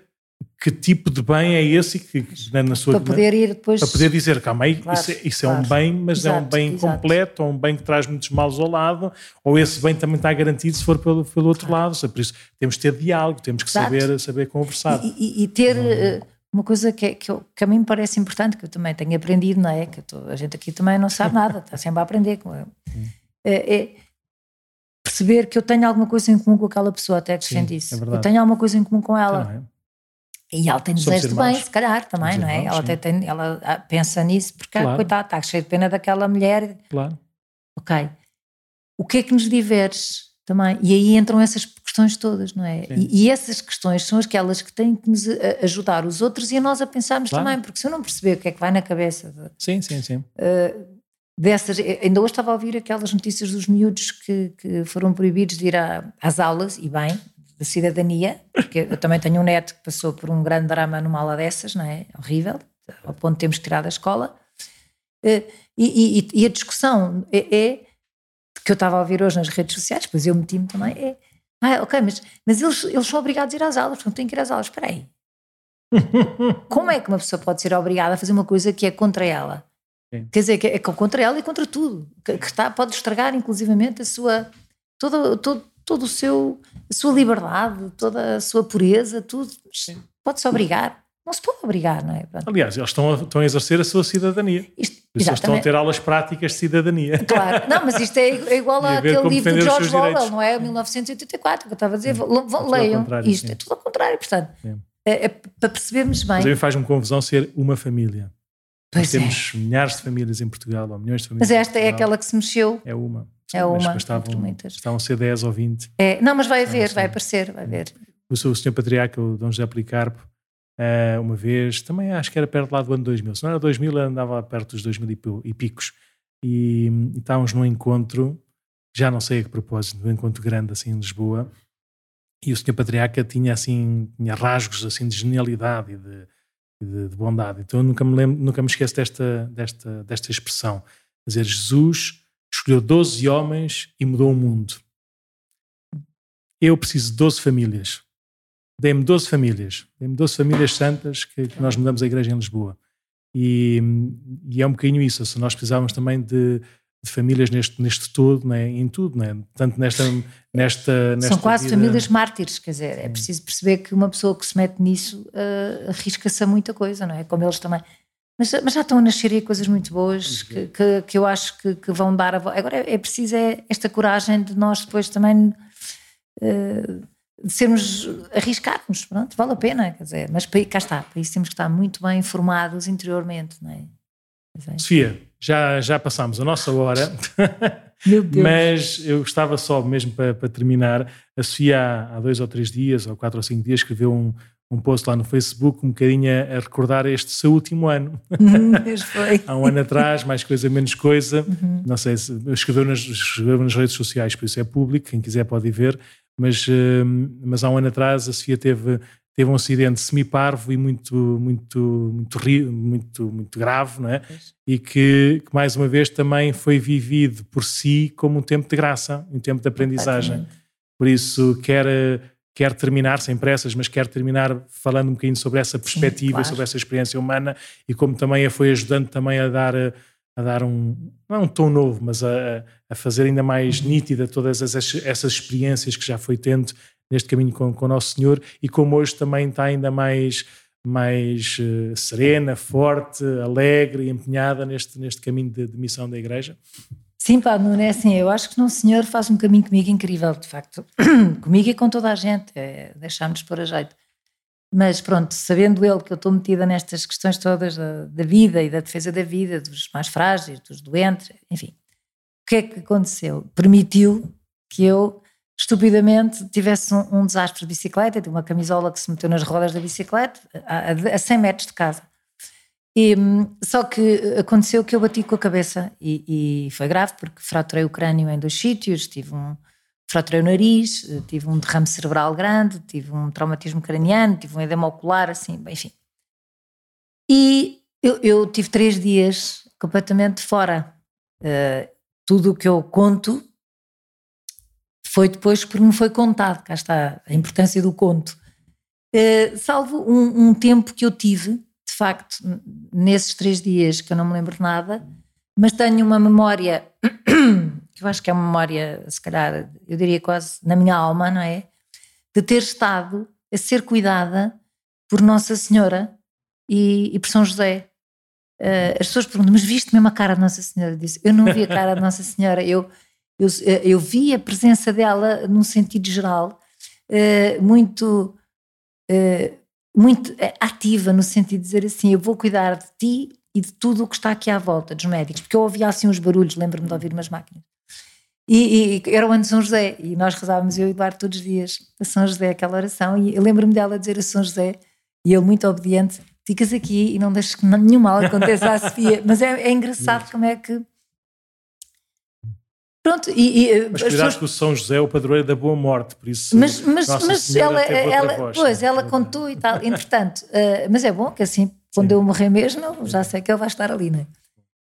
que tipo de bem é esse que, na sua para poder ir depois para poder dizer calma aí claro, isso, é, isso claro. é um bem mas exato, é um bem exato. completo ou um bem que traz muitos males ao lado ou esse bem também está garantido se for pelo, pelo outro claro. lado por isso temos que ter diálogo temos que saber saber conversar e, e, e ter uh, uma coisa que, é, que, eu, que, a mim me parece importante, que eu também tenho aprendido, não é? Que tô, a gente aqui também não sabe nada, está sempre a aprender. Com eu. É, é, perceber que eu tenho alguma coisa em comum com aquela pessoa, até que defende isso. É eu tenho alguma coisa em comum com ela. É. E ela tem desejo de bem, se calhar, também, Somos não é? Irmãos, ela, até tem, ela ah, pensa nisso, porque, claro. coitada, está cheia de pena daquela mulher. Claro. Ok. O que é que nos diverge também? E aí entram essas questões todas, não é? E, e, essas questões são aquelas que têm que nos ajudar os outros e a nós a pensarmos claro. também, porque se eu não perceber o que é que vai na cabeça de, sim, sim, sim. Uh, dessas, eh, ainda hoje estava a ouvir aquelas notícias dos miúdos que, que foram proibidos de ir às aulas, e bem, da cidadania, porque eu também tenho um neto que passou por um grande drama numa aula dessas, não é? Horrível, ao ponto de termos que tirar da escola. E, e, e, a discussão é, é que eu estava a ouvir hoje nas redes sociais, pois eu meti-me também, é, ah, ok, mas, mas eles, eles são obrigados a ir às aulas, portanto têm que ir às aulas, espera aí. Como é que uma pessoa pode ser obrigada a fazer uma coisa que é contra ela? Sim. Quer dizer, que é contra ela e contra tudo, que, que está, pode estragar inclusivamente a sua, todo, todo, todo o seu, a sua liberdade, toda a sua pureza, tudo. Pode-se obrigar. Não se pode obrigar, não é? Pronto. Aliás, eles estão a, estão a exercer a sua cidadania. Isto, eles estão a ter aulas práticas de cidadania. Claro, não, mas isto é, é igual àquele livro de George Orwell, não é? 1984, que eu estava a dizer. É leiam, isto sim. é tudo ao contrário, portanto. É, é, para percebermos bem. Mas faz-me confusão ser uma família. Pois Nós temos milhares de famílias em Portugal, ou milhões de famílias. Mas esta é aquela que se mexeu. É uma. É uma. Mas estavam, estavam a ser 10 ou 20. É, não, mas vai haver, vai aparecer, vai haver. O senhor patriarca, o Dom José Policarpo, eh, uma vez, também acho que era perto lá do ano 2000. Se não era 2000, andava perto dos 2000 e picos. E, e estávamos num encontro, já não sei a que propósito, num encontro grande assim em Lisboa. E o senhor patriarca tinha assim, tinha rasgos assim de genialidade e de, de, de bondade. Então eu nunca me lembro, nunca me esqueço desta, desta, desta expressão. Dizer, Jesus escolheu 12 homens e mudou o mundo. Eu preciso de 12 famílias. Dei-me 12 famílias. Dei-me 12 famílias santas que, que, nós mudamos a igreja em Lisboa. E, e, é um bocadinho isso. Se nós precisávamos também de, de famílias neste, neste todo, né? em tudo, né? tanto nesta, nesta, nesta São quase vida... famílias mártires, quer dizer, é preciso perceber que uma pessoa que se mete nisso uh, arrisca-se a muita coisa, não é? Como eles também. Mas, mas, já estão a nascer aí coisas muito boas que, que, que eu acho que, que, vão dar a Agora é, é preciso é esta coragem de nós depois também uh, de sermos, arriscarmos, pronto, vale a pena, quer dizer, mas cá está, para isso temos que estar muito bem informados interiormente, não é? é. Sofia, já, já passámos a nossa hora, mas eu gostava só mesmo para, para terminar, a Sofia há, dois ou três dias, ou quatro ou cinco dias, escreveu um, um post lá no Facebook um bocadinho a, recordar este seu último ano. Hum, foi. Há um ano atrás, mais coisa, menos coisa. Uhum. Não sei se escreveu nas, escreveu nas redes sociais, por isso é público, quem quiser pode ver. Mas, uh, mas há um ano atrás a Sofia teve, teve um acidente semi-parvo e muito, muito, muito, muito, muito grave, não é? E que, que, mais uma vez, também foi vivido por si como um tempo de graça, um tempo de aprendizagem. Por isso, quer quer terminar sem pressas, mas quer terminar falando um bocadinho sobre essa perspectiva, Sim, claro. sobre essa experiência humana e como também a foi ajudando também a dar a dar um não é um tom novo, mas a, a fazer ainda mais uhum. nítida todas essas, essas experiências que já foi tendo neste caminho com, com o Nosso Senhor e como hoje também está ainda mais mais uh, serena, forte, alegre e empenhada neste, neste caminho de, de missão da Igreja. Sim, pá, não é assim. Eu acho que o Senhor faz um caminho comigo incrível, de facto. comigo e com toda a gente. É, Deixar-nos por a jeito. Mas pronto, sabendo ele que eu estou metida nestas questões todas da, da, vida e da defesa da vida, dos mais frágeis, dos doentes, enfim. O que é que aconteceu? Permitiu que eu, estupidamente, tivesse um, um desastre de bicicleta, de uma camisola que se meteu nas rodas da bicicleta, a, a 100 metros de casa. E, só que aconteceu que eu bati com a cabeça e, e, foi grave porque fraturei o crânio em dois sítios, tive um fraturei o nariz, tive um derrame cerebral grande, tive um traumatismo craniano, tive um edema ocular, assim, enfim. E eu, eu tive três dias completamente fora. Uh, tudo o que eu conto foi depois porque me foi contado, cá está a importância do conto. Uh, salvo um, um tempo que eu tive de facto, nesses três dias que eu não me lembro de nada, mas tenho uma memória, que eu acho que é uma memória, se calhar, eu diria quase na minha alma, não é? De ter estado a ser cuidada por Nossa Senhora e, e por São José. Uh, as pessoas perguntam, mas viste mesmo a cara de Nossa Senhora? Eu disse, eu não vi a cara de Nossa Senhora, eu, eu, eu vi a presença dela num sentido geral, uh, muito. Uh, muito ativa no sentido de dizer assim: eu vou cuidar de ti e de tudo o que está aqui à volta, dos médicos, porque eu ouvia assim uns barulhos, lembro-me de ouvir umas máquinas. E, e, era o ano de São José, e nós rezávamos, eu e Eduardo, todos os dias a São José, aquela oração, e eu lembro-me dela dizer a São José, e ele muito obediente: ficas aqui e não deixes que nenhum mal aconteça à Sofia. Mas é, é engraçado como é que Pronto, e, e mas cuidado pessoas... que o São José é o padroeiro da boa morte, por isso. Mas, mas, mas ela, ela voz, pois, ela contou e tal, entretanto, uh, mas é bom que assim, quando Sim. eu morrer mesmo, já sei que ele vai estar ali, não é?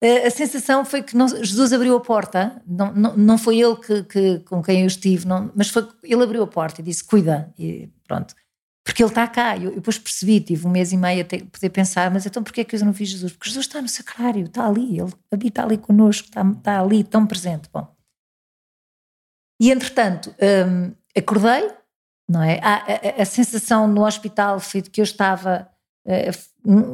A sensação foi que Jesus abriu a porta, não, não, não foi ele que, que, com quem eu estive, não, mas foi, ele abriu a porta e disse: Cuida, e pronto, porque ele está cá. Eu, eu depois percebi, tive um mês e meio até poder pensar: Mas então porquê é que eu não vi Jesus? Porque Jesus está no sacrário, está ali, ele habita ali connosco, está, está ali, tão presente. Bom, e entretanto, hum, acordei, não é? A, a, a, sensação no hospital foi de que eu estava eh,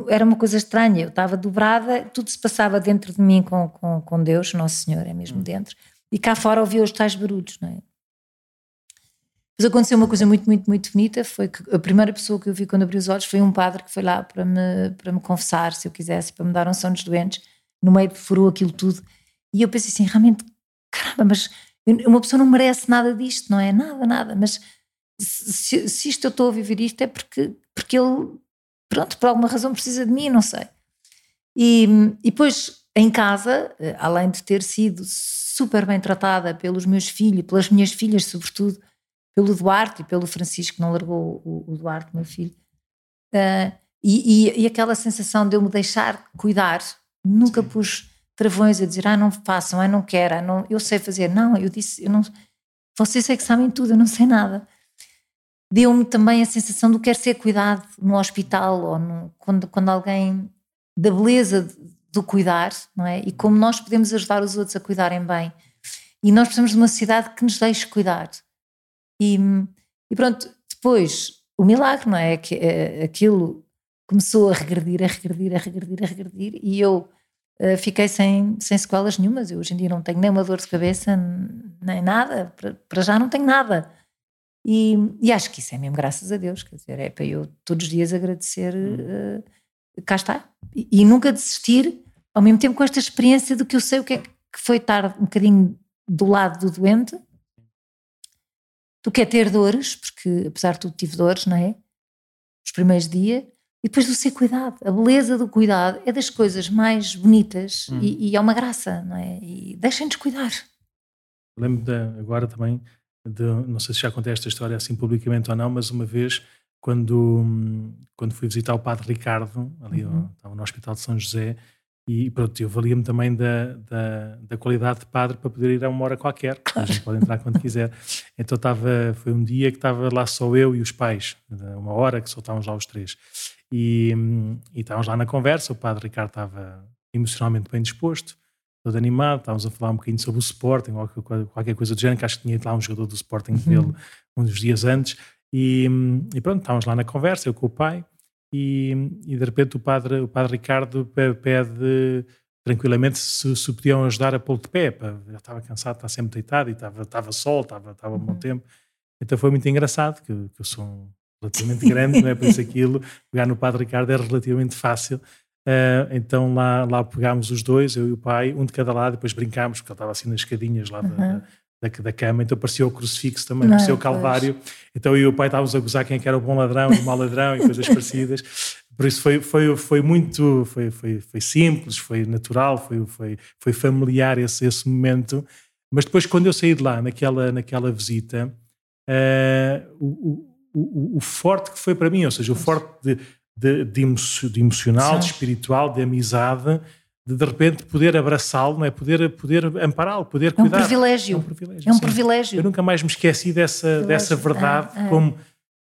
era uma coisa estranha, eu estava dobrada, tudo se passava dentro de mim com, com, com Deus, Nosso Senhor, é mesmo hum. dentro, e cá fora ouvia os tais barulhos, não é? Mas aconteceu uma coisa muito, muito, muito bonita, foi que a primeira pessoa que eu vi quando abri os olhos foi um padre que foi lá para me, para me confessar, se eu quisesse, para me dar um som dos doentes, no meio de furou aquilo tudo, e eu pensei assim, realmente, caramba, mas uma pessoa não merece nada disto, não é? Nada, nada, mas se, se isto eu estou a viver isto é porque, porque ele pronto, por alguma razão precisa de mim, não sei. E, e depois, em casa, eh, além de ter sido super bem tratada pelos meus filhos, pelas minhas filhas, sobretudo, pelo Duarte e pelo Francisco, que não largou o, o Duarte, meu filho, uh, e, e, e, aquela sensação de eu me deixar cuidar, nunca Sim. pus travões a dizer, ah, não façam, ah, não quero, ah, não, eu sei fazer. Não, eu disse, eu não, vocês é que sabem tudo, eu não sei nada deu-me também a sensação do quer ser cuidado no hospital ou no, quando, quando alguém da beleza do cuidar, não é? E como nós podemos ajudar os outros a cuidarem bem. E nós precisamos de uma sociedade que nos deixe cuidar. E, e pronto, depois o milagre, não é? Que é, aquilo começou a regredir, a regredir, a regredir, a regredir e eu uh, fiquei sem, sem sequelas nenhumas. Eu hoje em dia não tenho nem uma dor de cabeça, nem nada, para já não tenho nada. E, e, acho que isso é mesmo graças a Deus, quer dizer, é para eu todos os dias agradecer, uh, cá está, e, e, nunca desistir, ao mesmo tempo com esta experiência do que eu sei o que é que foi estar um bocadinho do lado do doente, do que é ter dores, porque apesar de tudo tive dores, não é? Os primeiros dias, e depois do ser cuidado, a beleza do cuidado é das coisas mais bonitas hum. e, e, é uma graça, não é? E deixem-nos cuidar. Lembro de, agora também de, não sei se já contei esta história assim publicamente ou não, mas uma vez quando, quando fui visitar o Padre Ricardo, ali uhum. estava no Hospital de São José, e pronto, eu valia-me também da, da, da, qualidade de padre para poder ir a uma hora qualquer, a gente pode entrar quando quiser. Então estava, foi um dia que estava lá só eu e os pais, uma hora que só estávamos lá os três. E, e estávamos lá na conversa, o padre Ricardo estava emocionalmente bem disposto, todo animado, estávamos a falar um bocadinho sobre o Sporting, ou qualquer coisa do género, que acho que tinha lá um jogador do Sporting uhum. dele uns dias antes, e, e, pronto, estávamos lá na conversa, eu com o pai, e, e de repente o padre, o padre Ricardo pede tranquilamente se, se podiam ajudar a pô-lo de pé, pá, já estava cansado, está sempre deitado, e estava, estava sol, estava, estava uhum. bom tempo, então foi muito engraçado, que, que eu sou um relativamente grande, não é por isso aquilo, pegar no padre Ricardo é relativamente fácil, Uh, então lá, lá pegámos os dois, eu e o pai, um de cada lado, depois brincámos, porque ele estava assim nas escadinhas lá uhum. da, da, da, cama, então parecia o crucifixo também, Não, parecia o Calvário. Pois. Então eu e o pai estávamos a gozar quem é era o bom ladrão e o mau ladrão e coisas parecidas. Por isso foi, foi, foi muito, foi, foi, foi simples, foi natural, foi, foi, foi familiar esse, esse momento. Mas depois, quando eu saí de lá, naquela, naquela visita, uh, o, o, o, forte que foi para mim, ou seja, o forte de de, de, de emocional, de espiritual, de amizade, de de repente poder abraçá-lo, não é? poder, poder ampará-lo, poder cuidar. É um privilégio. É um privilégio. É um privilégio. Eu nunca mais me esqueci dessa, dessa verdade, é, é. Como,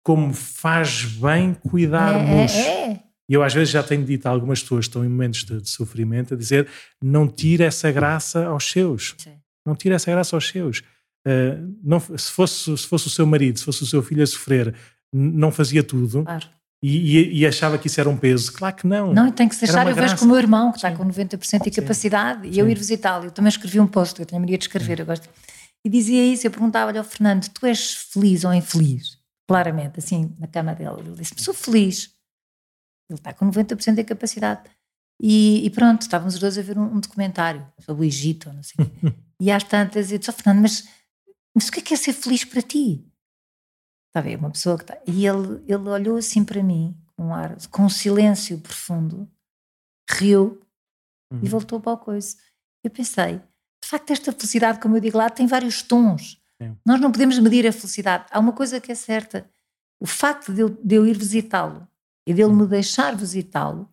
como faz bem cuidarmos. É, é, é. E eu às vezes já tenho dito a algumas pessoas que estão em momentos de, de sofrimento a dizer não tire essa graça aos seus. Sim. Não tire essa graça aos seus. Uh, não, se, fosse, se fosse o seu marido, se fosse o seu filho a sofrer, não fazia tudo. Claro e, e, e, achava que isso era um peso. Claro que não. Não, tem que se achar. Eu vejo com o meu irmão, que está com 90% de capacidade, Sim. e eu ir visitá-lo. Eu também escrevi um post, eu tenho a mania de escrever, Sim. eu gosto. E dizia isso, eu perguntava-lhe ao Fernando: tu és feliz ou infeliz? Claramente, assim, na cama dele. Ele disse: sou feliz. Ele está com 90% de capacidade. E, e, pronto, estávamos os dois a ver um, um documentário sobre o Egito, não sei. e às tantas eu disse: oh, Fernando, mas, mas o que é que é ser feliz para ti? Está a ver? Uma pessoa que está. E ele, ele olhou assim para mim, com um ar, com um silêncio profundo, riu uhum. e voltou para o coisa. Eu pensei, de facto, esta felicidade, como eu digo lá, tem vários tons. Sim. Nós não podemos medir a felicidade. Há uma coisa que é certa: o facto de eu, de eu ir visitá-lo e dele me deixar visitá-lo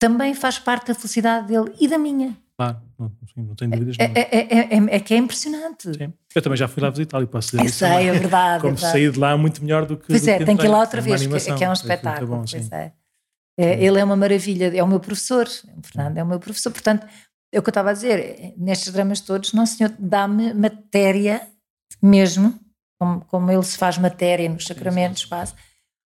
também faz parte da felicidade dele e da minha. Claro, não, não tenho dúvidas. É, é, é, é, é, que é impressionante. Sim. Eu também já fui lá visitá-lo e posso dizer isso. Sei, é verdade. Como é verdade. saí de lá muito melhor do que. Pois é, que tem que ir lá outra vez, que, que, é um espetáculo. Bom, é. ele é uma maravilha, é o meu professor, Fernando é o meu professor. Portanto, é o que eu estava a dizer, nestes dramas todos, não senhor, dá-me matéria mesmo, como, como ele se faz matéria nos sacramentos, quase,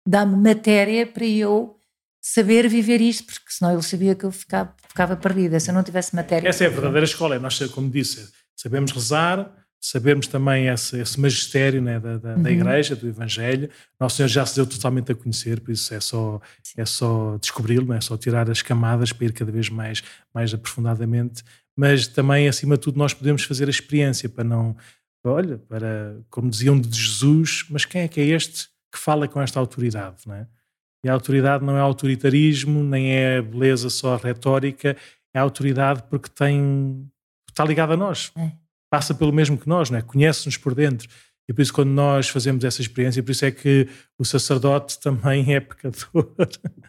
dá-me matéria para eu saber viver isto, porque senão ele sabia que eu ficava, ficava perdida, se eu não tivesse matéria. Essa é a verdadeira escola, é nós, como disse, sabemos rezar, sabemos também esse, esse magistério né, da, da, uhum. da, Igreja, do Evangelho. Nosso Senhor já se deu totalmente a conhecer, por isso é só, é só descobri-lo, é só tirar as camadas para ir cada vez mais, mais aprofundadamente. Mas também, acima de tudo, nós podemos fazer a experiência para não. Olha, para, como diziam de Jesus, mas quem é que é este que fala com esta autoridade? Não é? E a autoridade não é autoritarismo, nem é beleza só retórica, é autoridade porque tem está ligada a nós. É. Passa pelo mesmo que nós, não é? conhece-nos por dentro. E por isso, quando nós fazemos essa experiência, por isso é que o sacerdote também é pecador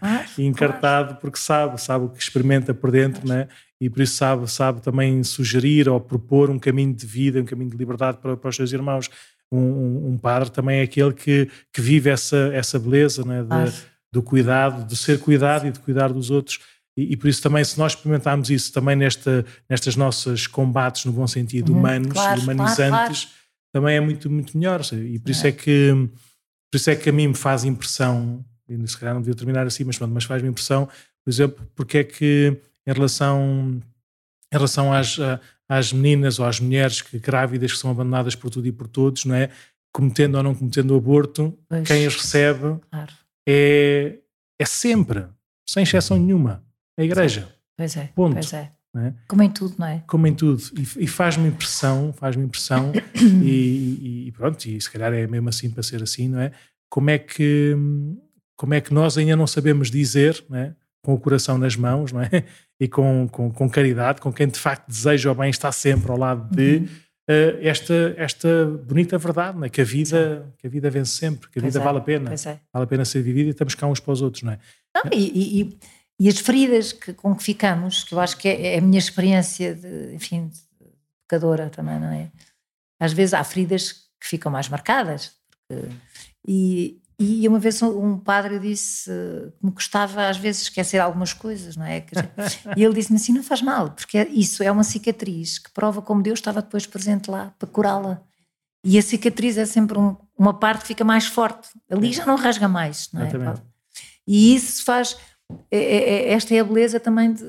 ah, e encartado, claro. porque sabe, sabe o que experimenta por dentro, né? e por isso sabe, sabe também sugerir ou propor um caminho de vida, um caminho de liberdade para, para os seus irmãos. Um, um, um, padre também é aquele que, que vive essa, essa beleza né? de, do cuidado, de ser cuidado e de cuidar dos outros. E, e, por isso também, se nós experimentarmos isso também nesta, nestas nossas combates, no bom sentido, uhum, humanos, claro, humanizantes, claro, claro. também é muito, muito melhor. E por isso é. é. que por isso é que a mim me faz impressão, e se calhar não devia terminar assim, mas, mas faz-me impressão, por exemplo, porque é que em relação, em relação às, às meninas ou às mulheres que, grávidas que são abandonadas por tudo e por todos, não é? Cometendo ou não cometendo o aborto, pois. quem as recebe é, é sempre, sem exceção nenhuma, a igreja. Pois é. Ponto. Pois é. É? Como em tudo, não é? Como em tudo. E, e faz-me impressão, faz-me impressão, e, e, pronto, e se calhar é mesmo assim para ser assim, não é? Como é que, como é que nós ainda não sabemos dizer, não é? com o coração nas mãos, não é? E com, com, com caridade, com quem de facto deseja o bem, está sempre ao lado de uhum. Uh, esta, esta bonita verdade, não é? Que a vida, que a vida vence sempre, que a pois vida é, vale a pena. É. Vale a pena ser vivida e estamos cá uns para os outros, não é? Não, e, e e as feridas que, com que ficamos, que eu acho que é, é a minha experiência de, enfim, de pecadora também, não é? Às vezes há feridas que ficam mais marcadas. Porque, e, e uma vez um padre disse que me custava às vezes esquecer algumas coisas, não é? E ele disse-me assim: não faz mal, porque isso é uma cicatriz que prova como Deus estava depois presente lá para curá-la. E a cicatriz é sempre um, uma parte que fica mais forte. Ali já não rasga mais, não é? E isso faz é, é, é, esta é a beleza também de,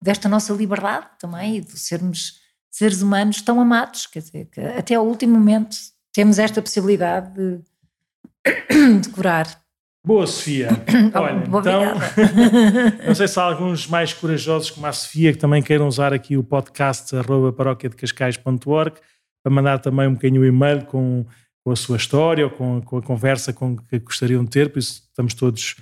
desta nossa liberdade também e de sermos seres humanos tão amados, quer dizer, que até ao último momento temos esta possibilidade de, de curar. Boa, Sofia. Olha, Boa, então, não sei se há alguns mais corajosos como a Sofia que também queiram usar aqui o podcast arroba paróquiadecascais.org para mandar também um bocadinho o e-mail com, com a sua história ou com, com a conversa com que gostariam de ter, por isso estamos todos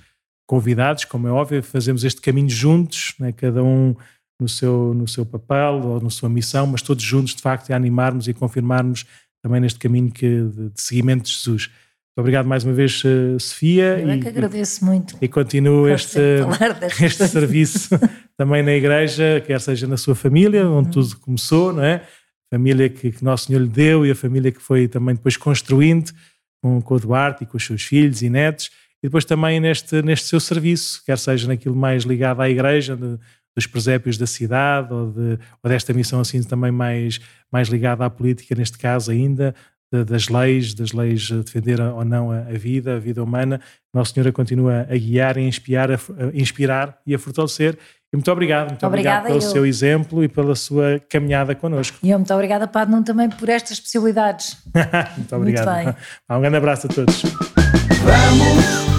convidados, como é óbvio, fazemos este caminho juntos, né, cada um no seu, no seu papel ou na sua missão, mas todos juntos, de facto, a animarmos e confirmarmos também neste caminho que, de, de seguimento de Jesus. Muito obrigado mais uma vez, eh, Sofia. Eu é que agradeço muito. E continuo este, este serviço também na igreja, quer seja na sua família, onde uhum. tudo começou, não é? Família que, que Nosso Senhor lhe deu e a família que foi também depois construindo com, com o Duarte e com os seus filhos e netos e depois também neste, neste seu serviço, quer seja naquilo mais ligado à igreja, de, dos presépios da cidade, ou, de, ou desta missão assim também mais, mais ligada à política, neste caso ainda, das leis, das leis a defender ou não a, a, vida, a vida humana. Nossa Senhora continua a guiar, a inspirar, a, a inspirar e a fortelecer. E muito obrigado, muito obrigado pelo eu. seu exemplo e pela sua caminhada connosco. E eu muito obrigada, Padre Nuno, também por estas possibilidades. muito obrigado. Muito bem. Um grande abraço a todos. Vamos.